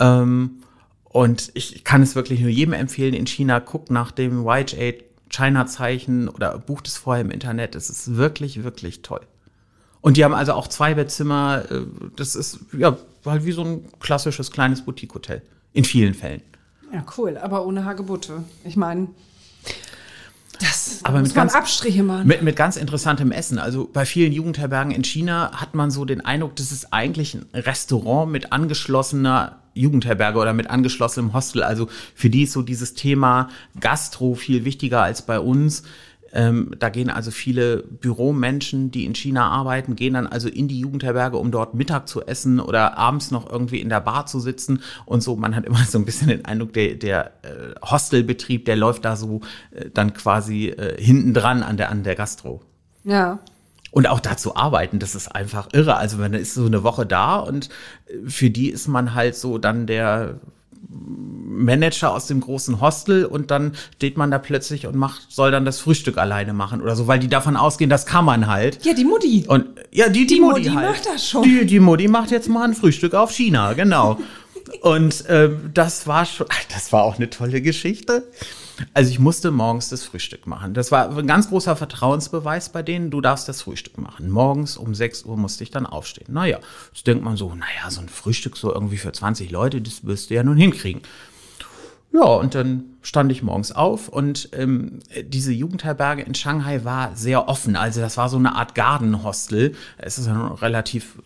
Ähm, und ich kann es wirklich nur jedem empfehlen in China. Guckt nach dem YH China-Zeichen oder bucht es vorher im Internet. Es ist wirklich, wirklich toll. Und die haben also auch zwei Bettzimmer. äh, Das ist ja halt wie so ein klassisches kleines Boutique-Hotel. In vielen Fällen. Ja, cool, aber ohne Hagebutte. Ich meine, das Aber muss mit ganz- Abstriche machen. Mit, mit ganz interessantem Essen. Also bei vielen Jugendherbergen in China hat man so den Eindruck, das ist eigentlich ein Restaurant mit angeschlossener Jugendherberge oder mit angeschlossenem Hostel. Also für die ist so dieses Thema Gastro viel wichtiger als bei uns. Ähm, da gehen also viele Büromenschen, die in China arbeiten, gehen dann also in die Jugendherberge, um dort Mittag zu essen oder abends noch irgendwie in der Bar zu sitzen und so. Man hat immer so ein bisschen den Eindruck, der, der äh, Hostelbetrieb, der läuft da so äh, dann quasi äh, hinten dran an der, an der Gastro. Ja. Und auch dazu arbeiten, das ist einfach irre. Also man ist so eine Woche da und äh, für die ist man halt so dann der Manager aus dem großen Hostel und dann steht man da plötzlich und macht, soll dann das Frühstück alleine machen oder so, weil die davon ausgehen, das kann man halt. Ja, die Mutti. Und ja, die, die, Die Mutti, Mutti halt. macht das schon. Die, die Mutti macht jetzt mal ein Frühstück auf China, genau. Und ähm, das war schon, das war auch eine tolle Geschichte. Also ich musste morgens das Frühstück machen. Das war ein ganz großer Vertrauensbeweis bei denen. Du darfst das Frühstück machen. Morgens um 6 Uhr musste ich dann aufstehen. Naja, jetzt denkt man so, naja, so ein Frühstück so irgendwie für 20 Leute, das wirst du ja nun hinkriegen. Ja, und dann stand ich morgens auf und ähm, diese Jugendherberge in Shanghai war sehr offen. Also das war so eine Art Gartenhostel. Es ist ja relativ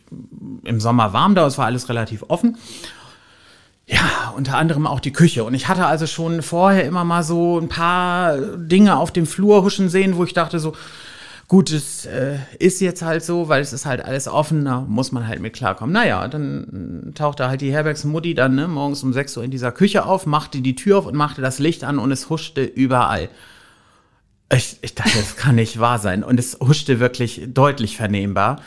im Sommer warm da, es war alles relativ offen. Ja, unter anderem auch die Küche. Und ich hatte also schon vorher immer mal so ein paar Dinge auf dem Flur huschen sehen, wo ich dachte so, gut, es äh, ist jetzt halt so, weil es ist halt alles offen, da muss man halt mit klarkommen. Naja, dann tauchte halt die Herbergsmutti dann ne, morgens um 6 Uhr in dieser Küche auf, machte die Tür auf und machte das Licht an und es huschte überall. Ich, ich dachte, das kann nicht wahr sein. Und es huschte wirklich deutlich vernehmbar.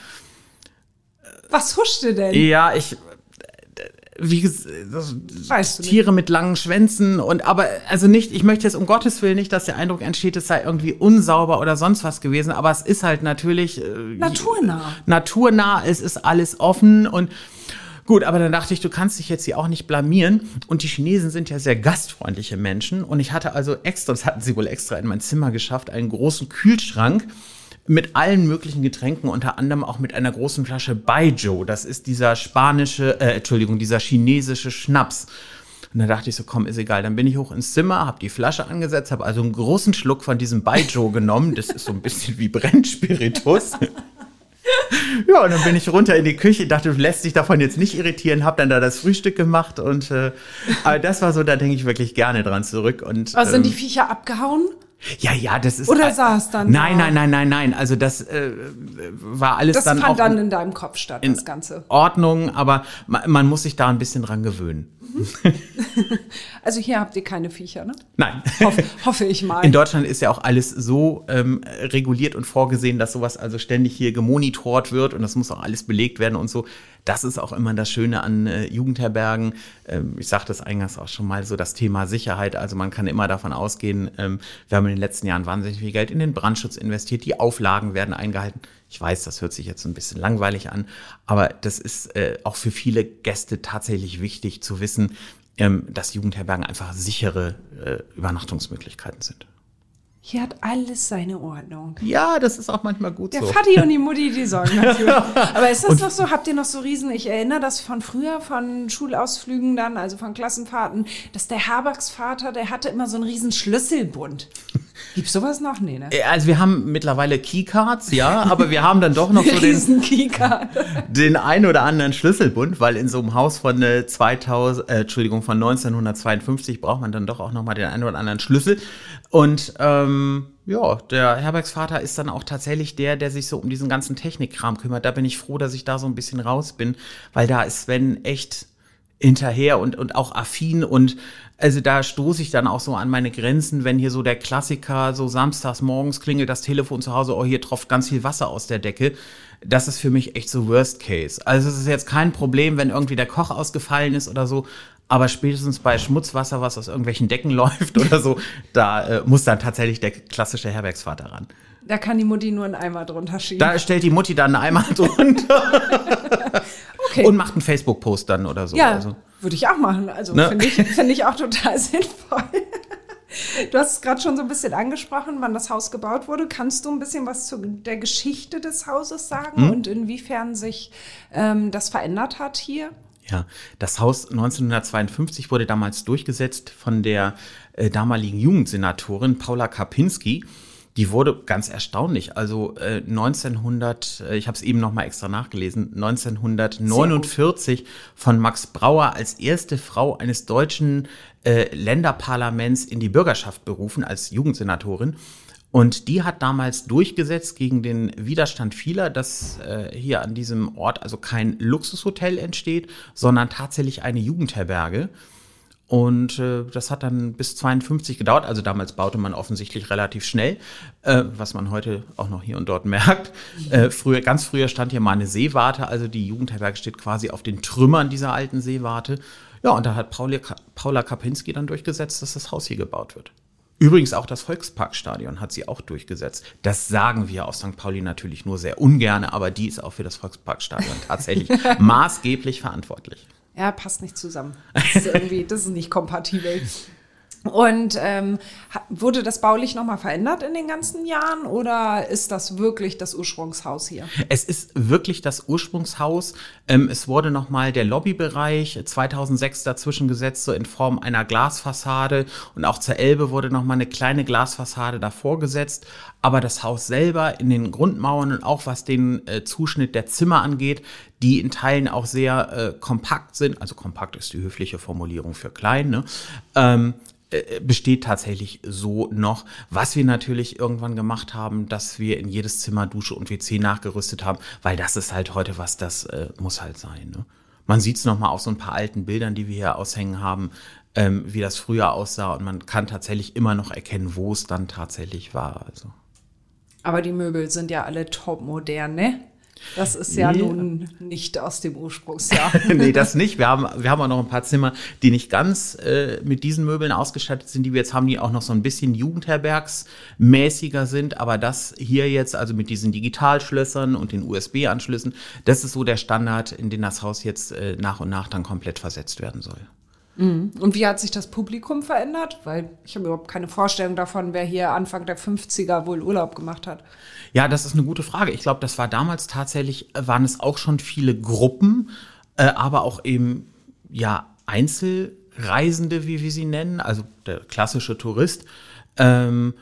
Was huschte denn? Ja, ich. Wie das- Weißt. Tiere mit langen Schwänzen und aber also nicht, ich möchte jetzt um Gottes Willen nicht, dass der Eindruck entsteht, es sei irgendwie unsauber oder sonst was gewesen, aber es ist halt natürlich äh, Naturnah. naturnah, es ist alles offen und gut, aber dann dachte ich, du kannst dich jetzt hier auch nicht blamieren und die Chinesen sind ja sehr gastfreundliche Menschen und ich hatte also extra, das hatten sie wohl extra in mein Zimmer geschafft, einen großen Kühlschrank mit allen möglichen Getränken, unter anderem auch mit einer großen Flasche Baijiu. Das ist dieser spanische, äh, Entschuldigung, dieser chinesische Schnaps. Und dann dachte ich so, komm, ist egal. Dann bin ich hoch ins Zimmer, habe die Flasche angesetzt, habe also einen großen Schluck von diesem Baijiu genommen. Das ist so ein bisschen wie Brennspiritus. ja, und dann bin ich runter in die Küche, dachte, du lässt dich davon jetzt nicht irritieren, habe dann da das Frühstück gemacht und äh, aber das war so, da denke ich wirklich gerne dran zurück. Und, Aber sind die Viecher abgehauen? Ja, ja, das ist. Oder saß dann Nein, da? nein, nein, nein, nein. Also das äh, war alles Das dann fand auch dann in deinem Kopf statt, das Ganze. Ordnung, aber man, man muss sich da ein bisschen dran gewöhnen. Also hier habt ihr keine Viecher, ne? Nein. Hoffe, hoffe ich mal. In Deutschland ist ja auch alles so ähm, reguliert und vorgesehen, dass sowas also ständig hier gemonitort wird und das muss auch alles belegt werden und so. Das ist auch immer das Schöne an äh, Jugendherbergen. Ähm, ich sagte das eingangs auch schon mal so, das Thema Sicherheit. Also man kann immer davon ausgehen, ähm, wir haben in den letzten Jahren wahnsinnig viel Geld in den Brandschutz investiert. Die Auflagen werden eingehalten. Ich weiß, das hört sich jetzt ein bisschen langweilig an, aber das ist äh, auch für viele Gäste tatsächlich wichtig zu wissen, ähm, dass Jugendherbergen einfach sichere äh, Übernachtungsmöglichkeiten sind. Hier hat alles seine Ordnung. Ja, das ist auch manchmal gut Der so. Vati und die Mutti, die sorgen dafür. Aber ist das noch so? Habt ihr noch so Riesen? Ich erinnere das von früher, von Schulausflügen dann, also von Klassenfahrten, dass der Herbergsvater, der hatte immer so einen riesen Schlüsselbund. Gibt's sowas noch? Nee, ne? Äh, Also wir haben mittlerweile Keycards, ja, aber wir haben dann doch noch so den, den einen oder anderen Schlüsselbund, weil in so einem Haus von äh, 2000, äh, Entschuldigung, von 1952 braucht man dann doch auch noch mal den einen oder anderen Schlüssel. Und ähm, ja, der Herbergsvater ist dann auch tatsächlich der, der sich so um diesen ganzen Technikkram kümmert. Da bin ich froh, dass ich da so ein bisschen raus bin, weil da ist Sven echt hinterher und, und auch affin und also da stoße ich dann auch so an meine Grenzen, wenn hier so der Klassiker, so samstags morgens klingelt das Telefon zu Hause, oh, hier tropft ganz viel Wasser aus der Decke. Das ist für mich echt so Worst Case. Also es ist jetzt kein Problem, wenn irgendwie der Koch ausgefallen ist oder so, aber spätestens bei Schmutzwasser, was aus irgendwelchen Decken läuft oder so, da äh, muss dann tatsächlich der klassische Herbergsvater ran. Da kann die Mutti nur einen Eimer drunter schieben. Da stellt die Mutti dann einmal drunter okay. und macht einen Facebook-Post dann oder so. ja, Also, würde ich auch machen. Also Ne? finde ich, finde ich auch total sinnvoll. Du hast es gerade schon so ein bisschen angesprochen, wann das Haus gebaut wurde. Kannst du ein bisschen was zu der Geschichte des Hauses sagen Hm? und inwiefern sich ähm, das verändert hat hier? Ja, das Haus 1952 wurde damals durchgesetzt von der äh, damaligen Jugendsenatorin Paula Karpinski. Die wurde ganz erstaunlich. Also äh, 1900, äh, ich habe es eben noch mal extra nachgelesen, 1949 von Max Brauer als erste Frau eines deutschen äh, Länderparlaments in die Bürgerschaft berufen als Jugendsenatorin. Und die hat damals durchgesetzt gegen den Widerstand vieler, dass äh, hier an diesem Ort also kein Luxushotel entsteht, sondern tatsächlich eine Jugendherberge. Und äh, das hat dann bis 52 gedauert. Also damals baute man offensichtlich relativ schnell, äh, was man heute auch noch hier und dort merkt. Äh, früher, ganz früher stand hier mal eine Seewarte. Also die Jugendherberge steht quasi auf den Trümmern dieser alten Seewarte. Ja, und da hat Paula Kapinski dann durchgesetzt, dass das Haus hier gebaut wird. Übrigens auch das Volksparkstadion hat sie auch durchgesetzt. Das sagen wir aus St. Pauli natürlich nur sehr ungern, aber die ist auch für das Volksparkstadion tatsächlich maßgeblich verantwortlich. Ja, passt nicht zusammen. Das ist irgendwie, das ist nicht kompatibel. Und ähm, wurde das baulich nochmal verändert in den ganzen Jahren oder ist das wirklich das Ursprungshaus hier? Es ist wirklich das Ursprungshaus. Ähm, es wurde nochmal der Lobbybereich 2006 dazwischen gesetzt, so in Form einer Glasfassade. Und auch zur Elbe wurde nochmal eine kleine Glasfassade davor gesetzt. Aber das Haus selber in den Grundmauern und auch was den äh, Zuschnitt der Zimmer angeht, die in Teilen auch sehr äh, kompakt sind. Also kompakt ist die höfliche Formulierung für klein. Ne? Ähm, äh, besteht tatsächlich so noch. Was wir natürlich irgendwann gemacht haben, dass wir in jedes Zimmer Dusche und WC nachgerüstet haben, weil das ist halt heute was, das äh, muss halt sein. Ne? Man sieht es nochmal auf so ein paar alten Bildern, die wir hier aushängen haben, ähm, wie das früher aussah und man kann tatsächlich immer noch erkennen, wo es dann tatsächlich war. Also. Aber die Möbel sind ja alle top modern, ne? Das ist ja Ja. nun nicht aus dem Ursprungsjahr. nee, das nicht. Wir haben, wir haben auch noch ein paar Zimmer, die nicht ganz äh, mit diesen Möbeln ausgestattet sind, die wir jetzt haben, die auch noch so ein bisschen Jugendherbergsmäßiger sind. Aber das hier jetzt, also mit diesen Digitalschlössern und den USB-Anschlüssen, das ist so der Standard, in den das Haus jetzt äh, nach und nach dann komplett versetzt werden soll. Mhm. Und wie hat sich das Publikum verändert? Weil ich habe überhaupt keine Vorstellung davon, wer hier Anfang der 50er wohl Urlaub gemacht hat. Ja, das ist eine gute Frage. Ich glaube, das war damals tatsächlich, waren es auch schon viele Gruppen, äh, aber auch eben, ja, Einzelreisende, wie wir sie nennen, also der klassische Tourist. Ähm,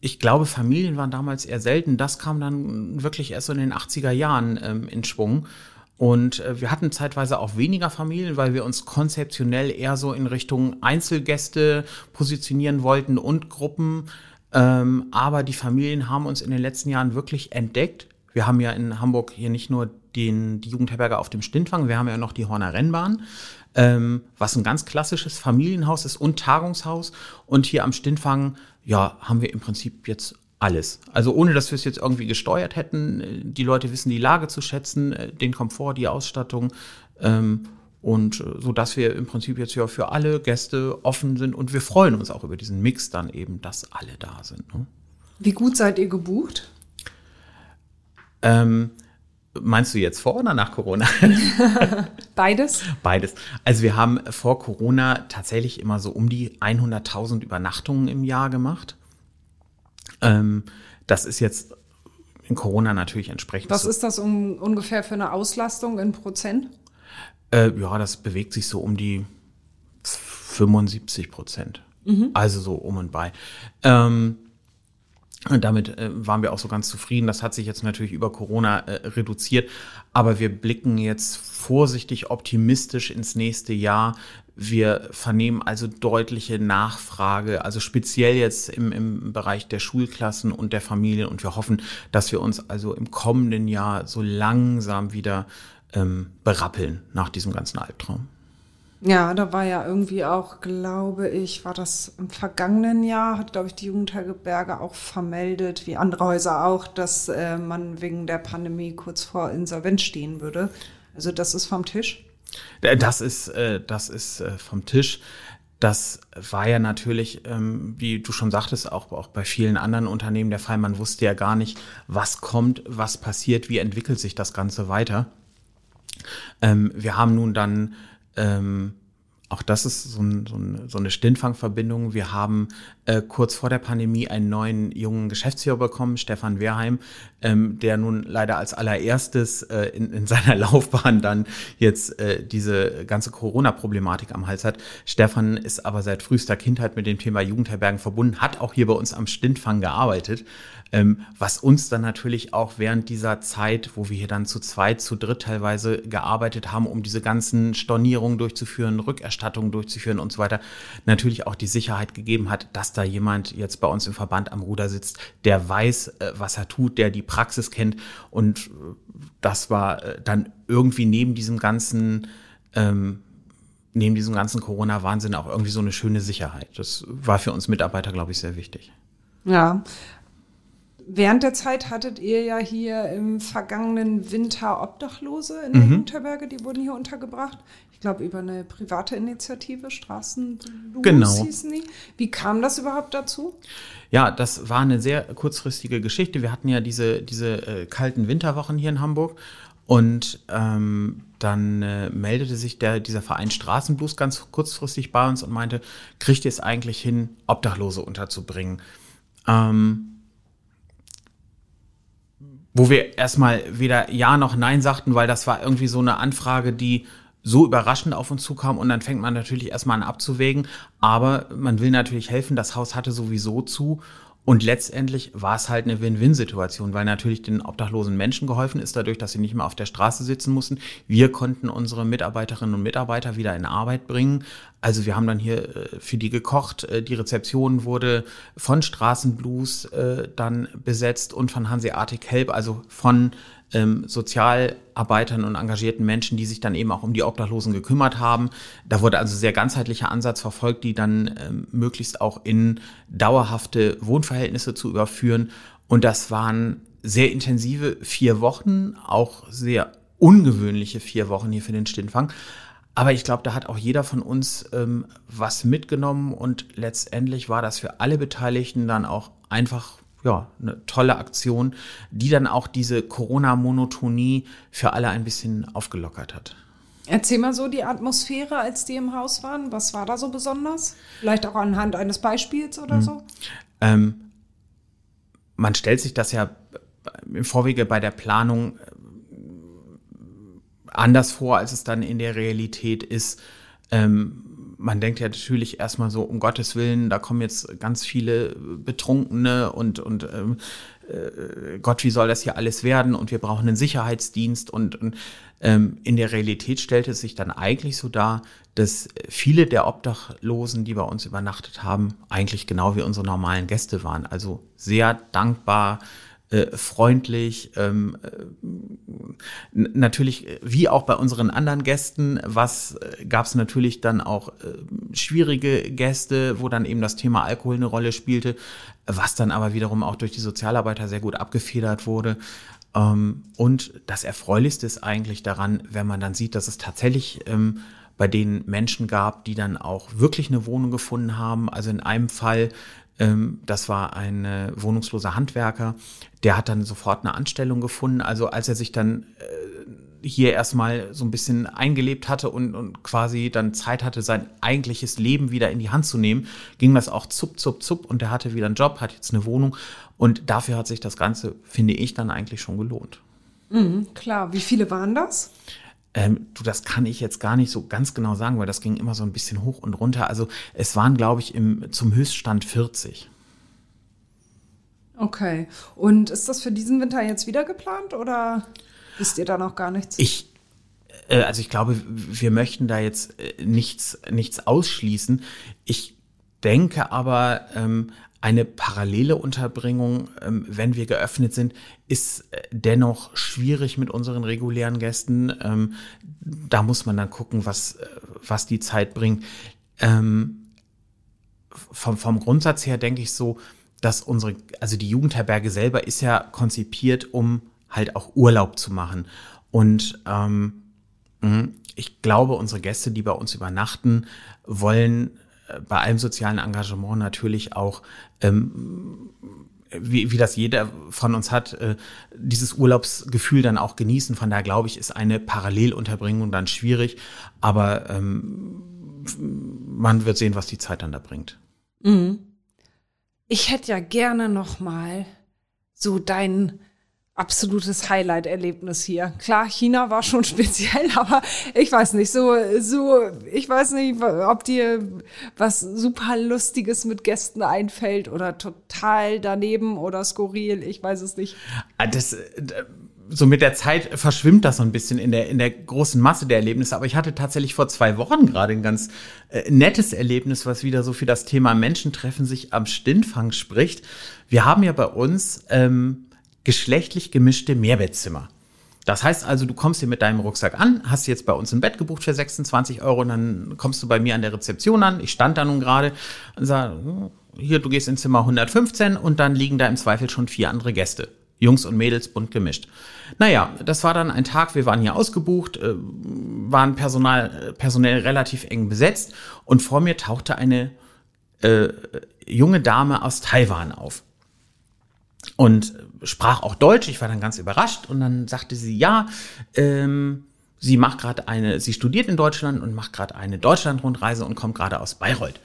ich glaube, Familien waren damals eher selten. Das kam dann wirklich erst so in den 80er Jahren ähm, in Schwung. Und äh, wir hatten zeitweise auch weniger Familien, weil wir uns konzeptionell eher so in Richtung Einzelgäste positionieren wollten und Gruppen. Ähm, aber die Familien haben uns in den letzten Jahren wirklich entdeckt. Wir haben ja in Hamburg hier nicht nur den, die Jugendherberge auf dem Stintfang, wir haben ja noch die Horner Rennbahn, ähm, was ein ganz klassisches Familienhaus ist und Tagungshaus. Und hier am Stintfang, ja, haben wir im Prinzip jetzt alles. Also ohne, dass wir es jetzt irgendwie gesteuert hätten. Die Leute wissen die Lage zu schätzen, äh, den Komfort, die Ausstattung. Ähm, und äh, so dass wir im Prinzip jetzt ja für alle Gäste offen sind und wir freuen uns auch über diesen Mix dann eben, dass alle da sind. Ne? Wie gut seid ihr gebucht? Ähm, meinst du jetzt vor oder nach Corona? Beides? Beides. Also wir haben vor Corona tatsächlich immer so um die 100.000 Übernachtungen im Jahr gemacht. Ähm, das ist jetzt in Corona natürlich entsprechend. Was so. ist das um, ungefähr für eine Auslastung in Prozent? Äh, ja, das bewegt sich so um die 75 Prozent. Mhm. Also so um und bei. Ähm, und damit äh, waren wir auch so ganz zufrieden. Das hat sich jetzt natürlich über Corona äh, reduziert, aber wir blicken jetzt vorsichtig optimistisch ins nächste Jahr. Wir vernehmen also deutliche Nachfrage, also speziell jetzt im, im Bereich der Schulklassen und der Familien. Und wir hoffen, dass wir uns also im kommenden Jahr so langsam wieder ähm, berappeln nach diesem ganzen Albtraum. Ja, da war ja irgendwie auch, glaube ich, war das im vergangenen Jahr, hat, glaube ich, die Jugendherberge auch vermeldet, wie andere Häuser auch, dass äh, man wegen der Pandemie kurz vor Insolvenz stehen würde. Also das ist vom Tisch. Das ist, äh, das ist äh, vom Tisch. Das war ja natürlich, ähm, wie du schon sagtest, auch, auch bei vielen anderen Unternehmen der Fall. Man wusste ja gar nicht, was kommt, was passiert, wie entwickelt sich das Ganze weiter. Ähm, wir haben nun dann ähm, auch das ist so, ein, so, ein, so eine Stintfangverbindung. Wir haben äh, kurz vor der Pandemie einen neuen jungen Geschäftsführer bekommen, Stefan Wehrheim, ähm, der nun leider als allererstes äh, in, in seiner Laufbahn dann jetzt äh, diese ganze Corona-Problematik am Hals hat. Stefan ist aber seit frühester Kindheit mit dem Thema Jugendherbergen verbunden, hat auch hier bei uns am Stintfang gearbeitet, ähm, was uns dann natürlich auch während dieser Zeit, wo wir hier dann zu zweit, zu dritt teilweise gearbeitet haben, um diese ganzen Stornierungen durchzuführen, Rückerstattungen durchzuführen und so weiter, natürlich auch die Sicherheit gegeben hat, dass da jemand jetzt bei uns im Verband am Ruder sitzt, der weiß, äh, was er tut, der die Praxis kennt. Und äh, das war äh, dann irgendwie neben diesem ganzen, ähm, neben diesem ganzen Corona-Wahnsinn auch irgendwie so eine schöne Sicherheit. Das war für uns Mitarbeiter, glaube ich, sehr wichtig. Ja, Während der Zeit hattet ihr ja hier im vergangenen Winter Obdachlose in der mhm. Jugendherberge, die wurden hier untergebracht. Ich glaube, über eine private Initiative, Straßenblues genau. hießen die. Wie kam das überhaupt dazu? Ja, das war eine sehr kurzfristige Geschichte. Wir hatten ja diese, diese äh, kalten Winterwochen hier in Hamburg und ähm, dann äh, meldete sich der, dieser Verein Straßenblues ganz kurzfristig bei uns und meinte, kriegt ihr es eigentlich hin, Obdachlose unterzubringen? Ähm, wo wir erstmal weder Ja noch Nein sagten, weil das war irgendwie so eine Anfrage, die so überraschend auf uns zukam und dann fängt man natürlich erstmal an abzuwägen, aber man will natürlich helfen, das Haus hatte sowieso zu und letztendlich war es halt eine Win-Win-Situation, weil natürlich den obdachlosen Menschen geholfen ist, dadurch, dass sie nicht mehr auf der Straße sitzen mussten. Wir konnten unsere Mitarbeiterinnen und Mitarbeiter wieder in Arbeit bringen. Also wir haben dann hier äh, für die gekocht. Äh, die Rezeption wurde von Straßenblues äh, dann besetzt und von Hanseatic Help, also von ähm, Sozialarbeitern und engagierten Menschen, die sich dann eben auch um die Obdachlosen gekümmert haben. Da wurde also sehr ganzheitlicher Ansatz verfolgt, die dann ähm, möglichst auch in dauerhafte Wohnverhältnisse zu überführen. Und das waren sehr intensive vier Wochen, auch sehr ungewöhnliche vier Wochen hier für den Stillfang. Aber ich glaube, da hat auch jeder von uns ähm, was mitgenommen und letztendlich war das für alle Beteiligten dann auch einfach ja, eine tolle Aktion, die dann auch diese Corona-Monotonie für alle ein bisschen aufgelockert hat. Erzähl mal so die Atmosphäre, als die im Haus waren. Was war da so besonders? Vielleicht auch anhand eines Beispiels oder so? Ähm, man stellt sich das ja im Vorwege bei der Planung äh, anders vor, als es dann in der Realität ist. Ähm, man denkt ja natürlich erstmal so, um Gottes Willen, da kommen jetzt ganz viele Betrunkene und, und ähm, äh, Gott, wie soll das hier alles werden? Und wir brauchen einen Sicherheitsdienst. Und, und ähm, in der Realität stellte es sich dann eigentlich so dar, dass viele der Obdachlosen, die bei uns übernachtet haben, eigentlich genau wie unsere normalen Gäste waren. Also sehr dankbar, äh, freundlich, ähm, äh, natürlich wie auch bei unseren anderen Gästen, was äh, gab es natürlich dann auch äh, schwierige Gäste, wo dann eben das Thema Alkohol eine Rolle spielte, was dann aber wiederum auch durch die Sozialarbeiter sehr gut abgefedert wurde. Ähm, und das Erfreulichste ist eigentlich daran, wenn man dann sieht, dass es tatsächlich ähm, bei den Menschen gab, die dann auch wirklich eine Wohnung gefunden haben. Also in einem Fall das war ein äh, wohnungsloser Handwerker. Der hat dann sofort eine Anstellung gefunden. Also als er sich dann äh, hier erstmal so ein bisschen eingelebt hatte und, und quasi dann Zeit hatte, sein eigentliches Leben wieder in die Hand zu nehmen, ging das auch zup, zup, zup und der hatte wieder einen Job, hat jetzt eine Wohnung und dafür hat sich das Ganze, finde ich, dann eigentlich schon gelohnt. Mhm, klar, wie viele waren das? Ähm, du, das kann ich jetzt gar nicht so ganz genau sagen, weil das ging immer so ein bisschen hoch und runter. Also es waren, glaube ich, im, zum Höchststand 40. Okay. Und ist das für diesen Winter jetzt wieder geplant oder wisst ihr da noch gar nichts? Ich, äh, also ich glaube, wir möchten da jetzt äh, nichts, nichts ausschließen. Ich denke aber, ähm, eine parallele Unterbringung, ähm, wenn wir geöffnet sind, ist äh, dennoch schwierig mit unseren regulären Gästen. Ähm, da muss man dann gucken, was, äh, was die Zeit bringt. Ähm, vom, vom Grundsatz her denke ich so, dass unsere, also die Jugendherberge selber ist ja konzipiert, um halt auch Urlaub zu machen. Und ähm, ich glaube, unsere Gäste, die bei uns übernachten, wollen bei allem sozialen Engagement natürlich auch, ähm, wie, wie das jeder von uns hat, äh, dieses Urlaubsgefühl dann auch genießen. Von daher glaube ich, ist eine Parallelunterbringung dann schwierig, aber ähm, man wird sehen, was die Zeit dann da bringt. Mhm. Ich hätte ja gerne noch mal so deinen absolutes Highlight-Erlebnis hier. Klar, China war schon speziell, aber ich weiß nicht, so, so, ich weiß nicht, ob dir was super Lustiges mit Gästen einfällt oder total daneben oder skurril, ich weiß es nicht. Ah, das, äh, so mit der Zeit verschwimmt das so ein bisschen in der, in der großen Masse der Erlebnisse. Aber ich hatte tatsächlich vor zwei Wochen gerade ein ganz äh, nettes Erlebnis, was wieder so für das Thema Menschen treffen sich am Stintfang spricht. Wir haben ja bei uns ähm, geschlechtlich gemischte Mehrbettzimmer. Das heißt also, du kommst hier mit deinem Rucksack an, hast jetzt bei uns ein Bett gebucht für 26 Euro und dann kommst du bei mir an der Rezeption an. Ich stand da nun gerade und sage, hier, du gehst ins Zimmer 115 und dann liegen da im Zweifel schon vier andere Gäste. Jungs und Mädels bunt gemischt. Naja, das war dann ein Tag, wir waren hier ausgebucht, äh, waren personal, personell relativ eng besetzt und vor mir tauchte eine äh, junge Dame aus Taiwan auf und sprach auch Deutsch. Ich war dann ganz überrascht und dann sagte sie, ja, ähm, sie macht gerade eine, sie studiert in Deutschland und macht gerade eine Deutschlandrundreise und kommt gerade aus Bayreuth.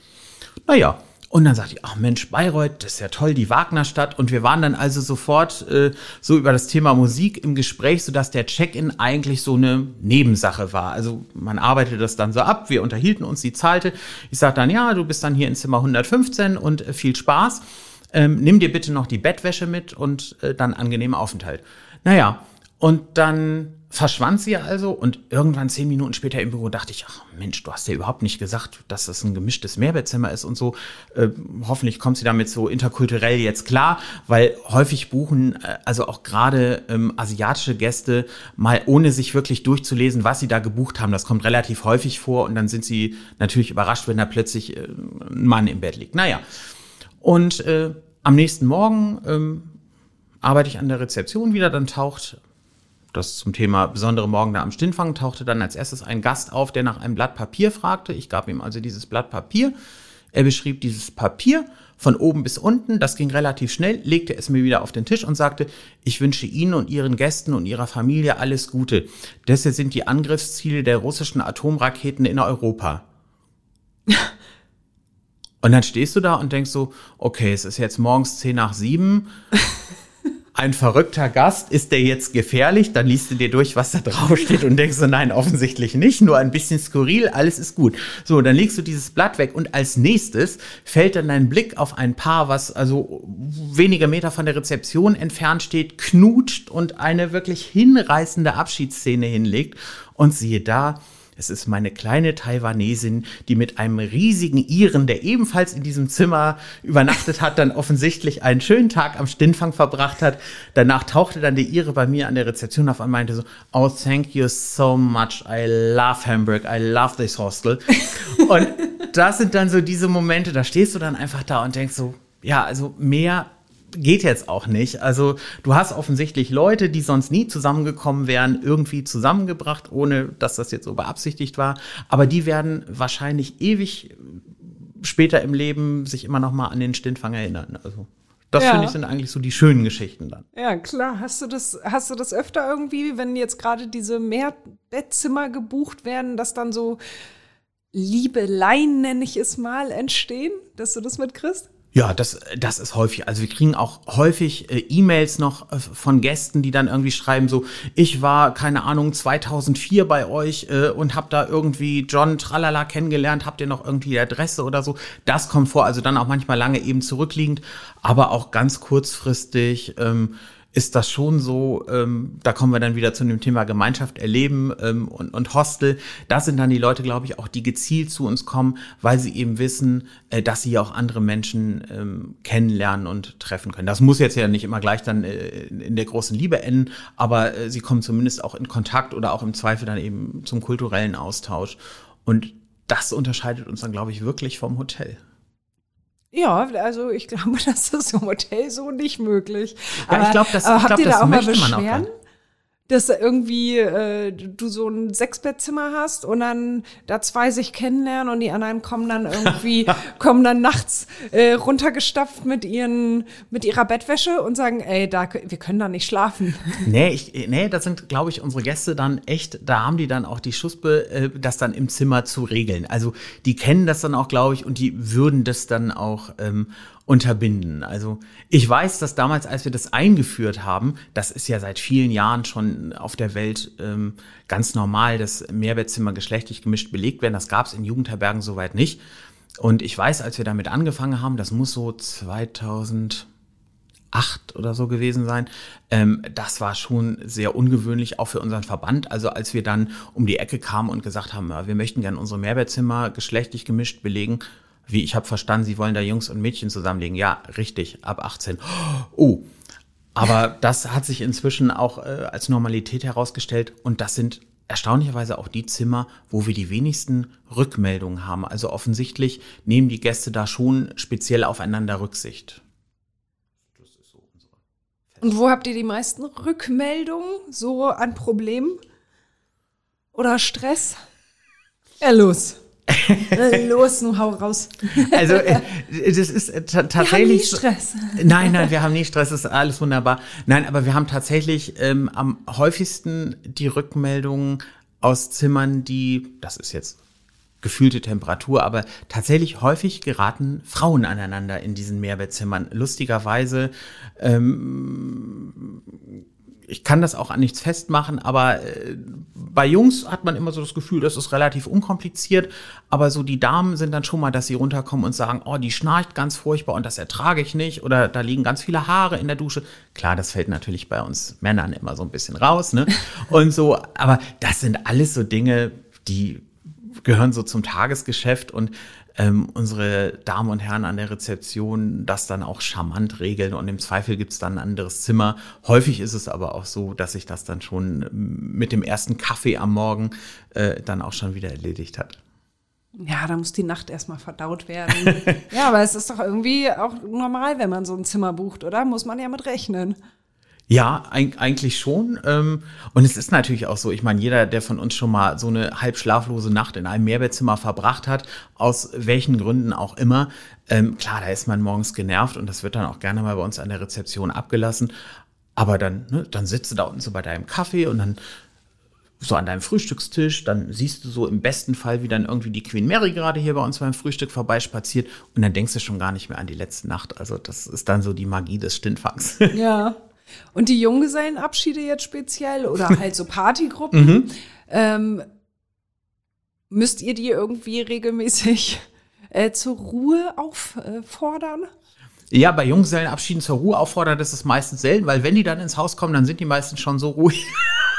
Naja, und dann sagte ich, ach Mensch, Bayreuth, das ist ja toll, die Wagnerstadt. Und wir waren dann also sofort äh, so über das Thema Musik im Gespräch, sodass der Check-in eigentlich so eine Nebensache war. Also man arbeitete das dann so ab, wir unterhielten uns, sie zahlte. Ich sagte dann, ja, du bist dann hier in Zimmer 115 und äh, viel Spaß ähm, nimm dir bitte noch die Bettwäsche mit und äh, dann angenehmen Aufenthalt. Naja, und dann verschwand sie also und irgendwann zehn Minuten später im Büro dachte ich, ach Mensch, du hast ja überhaupt nicht gesagt, dass das ein gemischtes Mehrbettzimmer ist und so. Äh, hoffentlich kommt sie damit so interkulturell jetzt klar, weil häufig buchen äh, also auch gerade ähm, asiatische Gäste mal ohne sich wirklich durchzulesen, was sie da gebucht haben. Das kommt relativ häufig vor und dann sind sie natürlich überrascht, wenn da plötzlich äh, ein Mann im Bett liegt. Naja. Und äh, am nächsten Morgen ähm, arbeite ich an der Rezeption wieder, dann taucht das zum Thema besondere Morgen da am Stintfang, tauchte dann als erstes ein Gast auf, der nach einem Blatt Papier fragte. Ich gab ihm also dieses Blatt Papier. Er beschrieb dieses Papier von oben bis unten, das ging relativ schnell, legte es mir wieder auf den Tisch und sagte, ich wünsche Ihnen und Ihren Gästen und Ihrer Familie alles Gute. Das sind die Angriffsziele der russischen Atomraketen in Europa. Und dann stehst du da und denkst so, okay, es ist jetzt morgens 10 nach 7. Ein verrückter Gast, ist der jetzt gefährlich? Dann liest du dir durch, was da drauf steht und denkst so, nein, offensichtlich nicht, nur ein bisschen skurril, alles ist gut. So, dann legst du dieses Blatt weg und als nächstes fällt dann dein Blick auf ein Paar, was also wenige Meter von der Rezeption entfernt steht, knutscht und eine wirklich hinreißende Abschiedsszene hinlegt. Und siehe da, es ist meine kleine Taiwanesin, die mit einem riesigen Iren, der ebenfalls in diesem Zimmer übernachtet hat, dann offensichtlich einen schönen Tag am Stintfang verbracht hat. Danach tauchte dann der Ire bei mir an der Rezeption auf und meinte so, oh, thank you so much. I love Hamburg. I love this hostel. und das sind dann so diese Momente, da stehst du dann einfach da und denkst so, ja, also mehr geht jetzt auch nicht. Also du hast offensichtlich Leute, die sonst nie zusammengekommen wären, irgendwie zusammengebracht, ohne dass das jetzt so beabsichtigt war. Aber die werden wahrscheinlich ewig später im Leben sich immer noch mal an den Stintfang erinnern. Also das ja. finde ich sind eigentlich so die schönen Geschichten dann. Ja, klar. Hast du das, hast du das öfter irgendwie, wenn jetzt gerade diese Mehrbettzimmer gebucht werden, dass dann so Liebeleien, nenne ich es mal, entstehen, dass du das mitkriegst? Ja, das, das ist häufig. Also wir kriegen auch häufig äh, E-Mails noch äh, von Gästen, die dann irgendwie schreiben so, ich war, keine Ahnung, 2004 bei euch äh, und habe da irgendwie John Tralala kennengelernt, habt ihr noch irgendwie die Adresse oder so. Das kommt vor, also dann auch manchmal lange eben zurückliegend, aber auch ganz kurzfristig. Ähm, ist das schon so, ähm, da kommen wir dann wieder zu dem Thema Gemeinschaft erleben ähm, und, und Hostel. Das sind dann die Leute, glaube ich, auch die gezielt zu uns kommen, weil sie eben wissen, äh, dass sie auch andere Menschen ähm, kennenlernen und treffen können. Das muss jetzt ja nicht immer gleich dann äh, in der großen Liebe enden, aber äh, sie kommen zumindest auch in Kontakt oder auch im Zweifel dann eben zum kulturellen Austausch. Und das unterscheidet uns dann, glaube ich, wirklich vom Hotel. Ja, also ich glaube, das ist im Hotel so nicht möglich. Ja, aber, ich glaube, das, ich glaub, das da auch möchte man auch dass irgendwie äh, du so ein Sechsbettzimmer hast und dann da zwei sich kennenlernen und die anderen kommen dann irgendwie kommen dann nachts äh, runtergestapft mit ihren mit ihrer Bettwäsche und sagen, ey, da wir können da nicht schlafen. Nee, ich, nee, das sind glaube ich unsere Gäste dann echt, da haben die dann auch die Schuspe äh, das dann im Zimmer zu regeln. Also, die kennen das dann auch glaube ich und die würden das dann auch ähm, unterbinden. Also ich weiß, dass damals, als wir das eingeführt haben, das ist ja seit vielen Jahren schon auf der Welt ähm, ganz normal, dass Mehrbettzimmer geschlechtlich gemischt belegt werden. Das gab es in Jugendherbergen soweit nicht. Und ich weiß, als wir damit angefangen haben, das muss so 2008 oder so gewesen sein. Ähm, das war schon sehr ungewöhnlich, auch für unseren Verband. Also als wir dann um die Ecke kamen und gesagt haben, wir möchten gerne unsere Mehrbettzimmer geschlechtlich gemischt belegen, wie ich habe verstanden, Sie wollen da Jungs und Mädchen zusammenlegen. Ja, richtig, ab 18. Oh, aber das hat sich inzwischen auch äh, als Normalität herausgestellt und das sind erstaunlicherweise auch die Zimmer, wo wir die wenigsten Rückmeldungen haben. Also offensichtlich nehmen die Gäste da schon speziell aufeinander Rücksicht. Und wo habt ihr die meisten Rückmeldungen so an Problemen oder Stress? Ja, los. Los, nun hau raus. Also, äh, das ist äh, tatsächlich. Wir haben nie Stress. Nein, nein, wir haben nie Stress, das ist alles wunderbar. Nein, aber wir haben tatsächlich ähm, am häufigsten die Rückmeldungen aus Zimmern, die, das ist jetzt gefühlte Temperatur, aber tatsächlich häufig geraten Frauen aneinander in diesen Mehrbettzimmern. Lustigerweise ähm, ich kann das auch an nichts festmachen, aber äh, bei Jungs hat man immer so das Gefühl, das ist relativ unkompliziert. Aber so die Damen sind dann schon mal, dass sie runterkommen und sagen, oh, die schnarcht ganz furchtbar und das ertrage ich nicht. Oder da liegen ganz viele Haare in der Dusche. Klar, das fällt natürlich bei uns Männern immer so ein bisschen raus, ne? Und so, aber das sind alles so Dinge, die gehören so zum Tagesgeschäft und ähm, unsere Damen und Herren an der Rezeption das dann auch charmant regeln und im Zweifel gibt es dann ein anderes Zimmer. Häufig ist es aber auch so, dass sich das dann schon mit dem ersten Kaffee am Morgen äh, dann auch schon wieder erledigt hat. Ja, da muss die Nacht erstmal verdaut werden. ja, aber es ist doch irgendwie auch normal, wenn man so ein Zimmer bucht, oder? Muss man ja mit rechnen. Ja, eigentlich schon. Ähm, und es ist natürlich auch so, ich meine, jeder, der von uns schon mal so eine halb schlaflose Nacht in einem Mehrbettzimmer verbracht hat, aus welchen Gründen auch immer, ähm, klar, da ist man morgens genervt und das wird dann auch gerne mal bei uns an der Rezeption abgelassen. Aber dann, ne, dann sitzt du da unten so bei deinem Kaffee und dann so an deinem Frühstückstisch, dann siehst du so im besten Fall, wie dann irgendwie die Queen Mary gerade hier bei uns beim Frühstück vorbeispaziert und dann denkst du schon gar nicht mehr an die letzte Nacht. Also das ist dann so die Magie des Stintfangs. Ja. Und die Junggesellenabschiede jetzt speziell oder halt so Partygruppen, mhm. ähm, müsst ihr die irgendwie regelmäßig äh, zur Ruhe auffordern? Ja, bei Junggesellenabschieden zur Ruhe auffordern, das ist meistens selten, weil wenn die dann ins Haus kommen, dann sind die meistens schon so ruhig.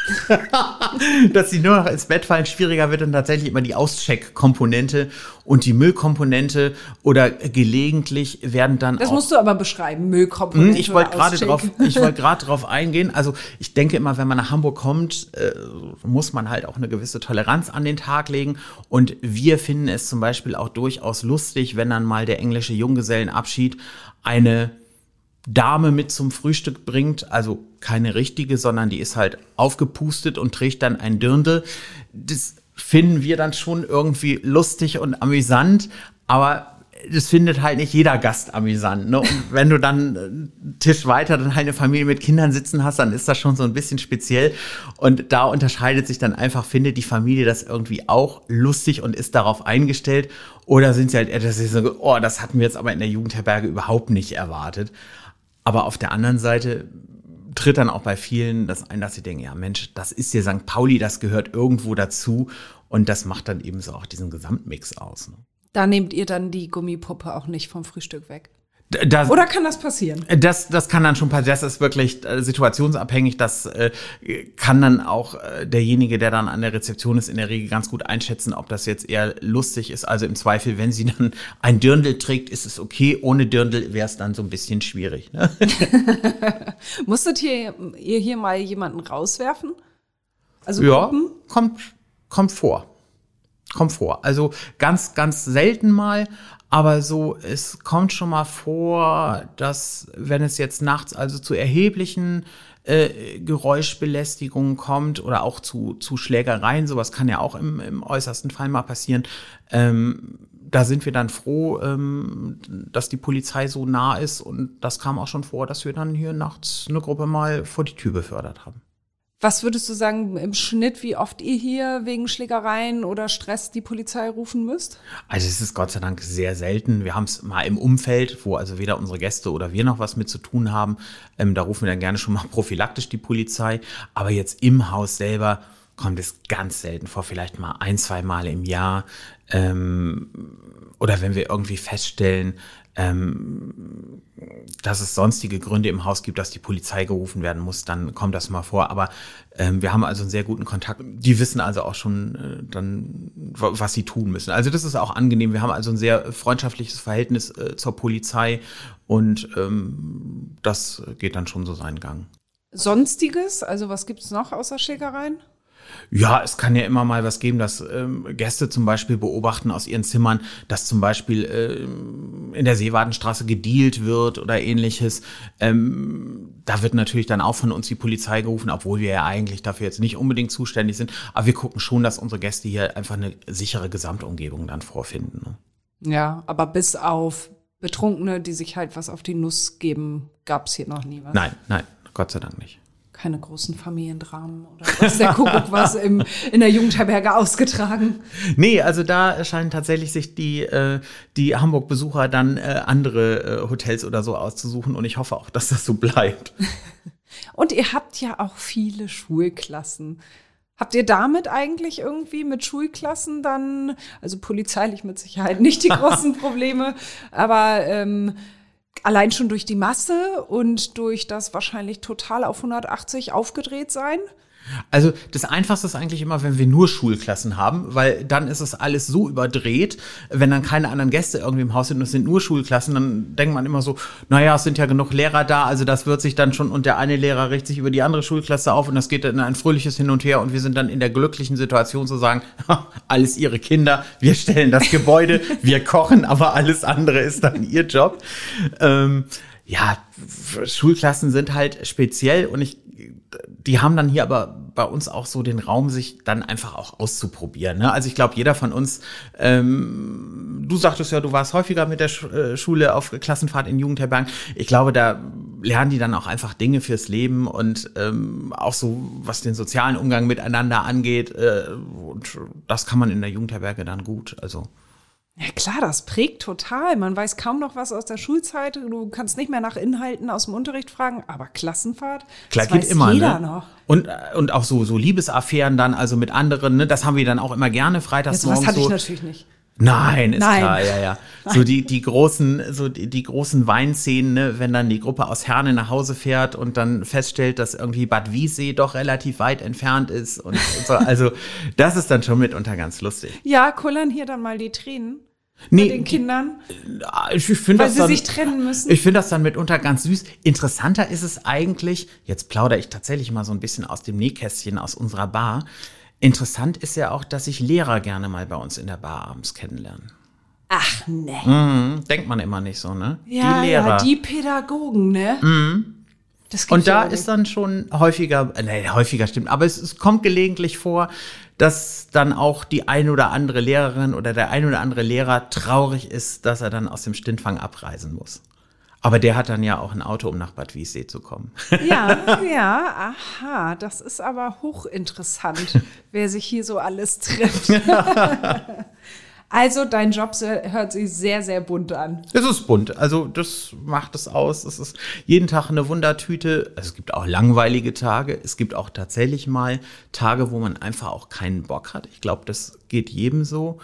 dass sie nur noch ins Bett fallen, schwieriger wird dann tatsächlich immer die Auscheck-Komponente und die Müllkomponente oder gelegentlich werden dann Das musst du aber beschreiben, Müllkomponente. Hm, ich wollte gerade drauf, ich wollte gerade drauf eingehen. Also ich denke immer, wenn man nach Hamburg kommt, äh, muss man halt auch eine gewisse Toleranz an den Tag legen. Und wir finden es zum Beispiel auch durchaus lustig, wenn dann mal der englische Junggesellenabschied eine Dame mit zum Frühstück bringt, also keine richtige, sondern die ist halt aufgepustet und trägt dann ein Dirndl. Das finden wir dann schon irgendwie lustig und amüsant, aber das findet halt nicht jeder Gast amüsant. Ne? Und wenn du dann einen Tisch weiter dann eine Familie mit Kindern sitzen hast, dann ist das schon so ein bisschen speziell. Und da unterscheidet sich dann einfach, findet die Familie das irgendwie auch lustig und ist darauf eingestellt. Oder sind sie halt sie so, oh, das hatten wir jetzt aber in der Jugendherberge überhaupt nicht erwartet. Aber auf der anderen Seite tritt dann auch bei vielen das ein, dass sie denken, ja Mensch, das ist hier St. Pauli, das gehört irgendwo dazu. Und das macht dann eben so auch diesen Gesamtmix aus. Ne? Da nehmt ihr dann die Gummipuppe auch nicht vom Frühstück weg. Das, Oder kann das passieren? Das, das kann dann schon passieren. Das ist wirklich äh, situationsabhängig. Das äh, kann dann auch äh, derjenige, der dann an der Rezeption ist, in der Regel ganz gut einschätzen, ob das jetzt eher lustig ist. Also im Zweifel, wenn sie dann ein Dirndl trägt, ist es okay. Ohne Dirndl wäre es dann so ein bisschen schwierig. Ne? Musstet ihr, ihr hier mal jemanden rauswerfen? Also ja, Gruppen? kommt, kommt vor. Kommt vor. Also ganz, ganz selten mal, aber so, es kommt schon mal vor, dass wenn es jetzt nachts also zu erheblichen äh, Geräuschbelästigungen kommt oder auch zu, zu Schlägereien, sowas kann ja auch im, im äußersten Fall mal passieren. Ähm, da sind wir dann froh, ähm, dass die Polizei so nah ist und das kam auch schon vor, dass wir dann hier nachts eine Gruppe mal vor die Tür befördert haben. Was würdest du sagen im Schnitt, wie oft ihr hier wegen Schlägereien oder Stress die Polizei rufen müsst? Also es ist Gott sei Dank sehr selten. Wir haben es mal im Umfeld, wo also weder unsere Gäste oder wir noch was mit zu tun haben. Ähm, da rufen wir dann gerne schon mal prophylaktisch die Polizei. Aber jetzt im Haus selber kommt es ganz selten vor, vielleicht mal ein, zwei Mal im Jahr. Ähm, oder wenn wir irgendwie feststellen, ähm, dass es sonstige Gründe im Haus gibt, dass die Polizei gerufen werden muss, dann kommt das mal vor. Aber ähm, wir haben also einen sehr guten Kontakt. Die wissen also auch schon äh, dann, was sie tun müssen. Also das ist auch angenehm. Wir haben also ein sehr freundschaftliches Verhältnis äh, zur Polizei und ähm, das geht dann schon so seinen Gang. Sonstiges, also was gibt es noch außer Schlägereien? Ja, es kann ja immer mal was geben, dass ähm, Gäste zum Beispiel beobachten aus ihren Zimmern, dass zum Beispiel äh, in der Seewadenstraße gedealt wird oder ähnliches. Ähm, da wird natürlich dann auch von uns die Polizei gerufen, obwohl wir ja eigentlich dafür jetzt nicht unbedingt zuständig sind. Aber wir gucken schon, dass unsere Gäste hier einfach eine sichere Gesamtumgebung dann vorfinden. Ne? Ja, aber bis auf Betrunkene, die sich halt was auf die Nuss geben, gab es hier noch nie was. Nein, nein, Gott sei Dank nicht keine großen Familiendramen oder was der Kuckuck was im, in der Jugendherberge ausgetragen. Nee, also da scheinen tatsächlich sich die, äh, die Hamburg-Besucher dann äh, andere äh, Hotels oder so auszusuchen und ich hoffe auch, dass das so bleibt. und ihr habt ja auch viele Schulklassen. Habt ihr damit eigentlich irgendwie mit Schulklassen dann, also polizeilich mit Sicherheit nicht die großen Probleme, aber ähm, allein schon durch die Masse und durch das wahrscheinlich total auf 180 aufgedreht sein. Also das Einfachste ist eigentlich immer, wenn wir nur Schulklassen haben, weil dann ist es alles so überdreht, wenn dann keine anderen Gäste irgendwie im Haus sind und es sind nur Schulklassen, dann denkt man immer so, naja, es sind ja genug Lehrer da, also das wird sich dann schon und der eine Lehrer richtet sich über die andere Schulklasse auf und das geht dann in ein fröhliches Hin und Her und wir sind dann in der glücklichen Situation zu sagen, alles ihre Kinder, wir stellen das Gebäude, wir kochen, aber alles andere ist dann ihr Job. Ähm, ja, Schulklassen sind halt speziell und ich, die haben dann hier aber bei uns auch so den Raum, sich dann einfach auch auszuprobieren. Ne? Also ich glaube, jeder von uns, ähm, du sagtest ja, du warst häufiger mit der äh, Schule auf Klassenfahrt in Jugendherbergen. Ich glaube, da lernen die dann auch einfach Dinge fürs Leben und ähm, auch so, was den sozialen Umgang miteinander angeht. Äh, und das kann man in der Jugendherberge dann gut. Also ja klar, das prägt total. Man weiß kaum noch was aus der Schulzeit. Du kannst nicht mehr nach Inhalten aus dem Unterricht fragen, aber Klassenfahrt, Klar, das geht weiß immer, jeder ne? noch. Und, und auch so, so Liebesaffären dann, also mit anderen, ne? das haben wir dann auch immer gerne freitags Das, was morgens hatte ich so. natürlich nicht. Nein, ist Nein. klar, ja, ja. So die, die großen, so die, die großen Weinszenen, ne, wenn dann die Gruppe aus Herne nach Hause fährt und dann feststellt, dass irgendwie Bad Wiessee doch relativ weit entfernt ist und, und so. Also, das ist dann schon mitunter ganz lustig. Ja, kullern hier dann mal die Tränen Nee, bei den Kindern, Ich finde weil das sie dann, sich trennen müssen. Ich finde das dann mitunter ganz süß. Interessanter ist es eigentlich, jetzt plaudere ich tatsächlich mal so ein bisschen aus dem Nähkästchen aus unserer Bar. Interessant ist ja auch, dass sich Lehrer gerne mal bei uns in der Bar abends kennenlernen. Ach nee. Hm, denkt man immer nicht so, ne? Ja, die Lehrer. ja, die Pädagogen, ne? Gibt's Und da ist dann schon häufiger, äh, nee, häufiger stimmt, aber es, es kommt gelegentlich vor, dass dann auch die ein oder andere Lehrerin oder der ein oder andere Lehrer traurig ist, dass er dann aus dem Stintfang abreisen muss. Aber der hat dann ja auch ein Auto, um nach Bad Wiessee zu kommen. Ja, ja, aha, das ist aber hochinteressant, wer sich hier so alles trifft. also dein Job hört sich sehr, sehr bunt an. Es ist bunt, also das macht es aus. Es ist jeden Tag eine Wundertüte. Es gibt auch langweilige Tage. Es gibt auch tatsächlich mal Tage, wo man einfach auch keinen Bock hat. Ich glaube, das geht jedem so.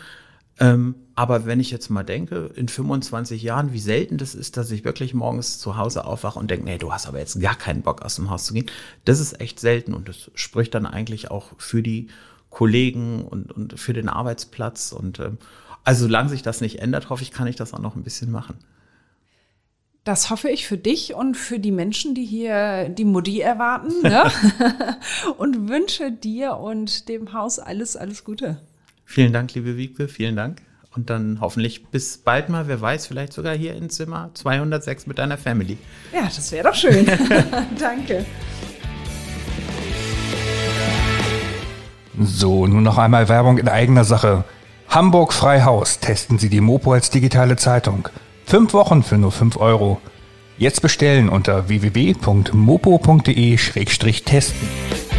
Ähm, aber wenn ich jetzt mal denke, in 25 Jahren, wie selten das ist, dass ich wirklich morgens zu Hause aufwache und denke, nee, du hast aber jetzt gar keinen Bock aus dem Haus zu gehen. Das ist echt selten und das spricht dann eigentlich auch für die Kollegen und, und für den Arbeitsplatz. Und ähm, also solange sich das nicht ändert, hoffe ich, kann ich das auch noch ein bisschen machen. Das hoffe ich für dich und für die Menschen, die hier die Mutti erwarten. Ne? und wünsche dir und dem Haus alles, alles Gute. Vielen Dank, liebe Wiebke, vielen Dank. Und dann hoffentlich bis bald mal, wer weiß, vielleicht sogar hier in Zimmer 206 mit deiner Family. Ja, das wäre doch schön. Danke. So, nun noch einmal Werbung in eigener Sache. Hamburg Freihaus testen Sie die Mopo als digitale Zeitung. Fünf Wochen für nur 5 Euro. Jetzt bestellen unter www.mopo.de-testen.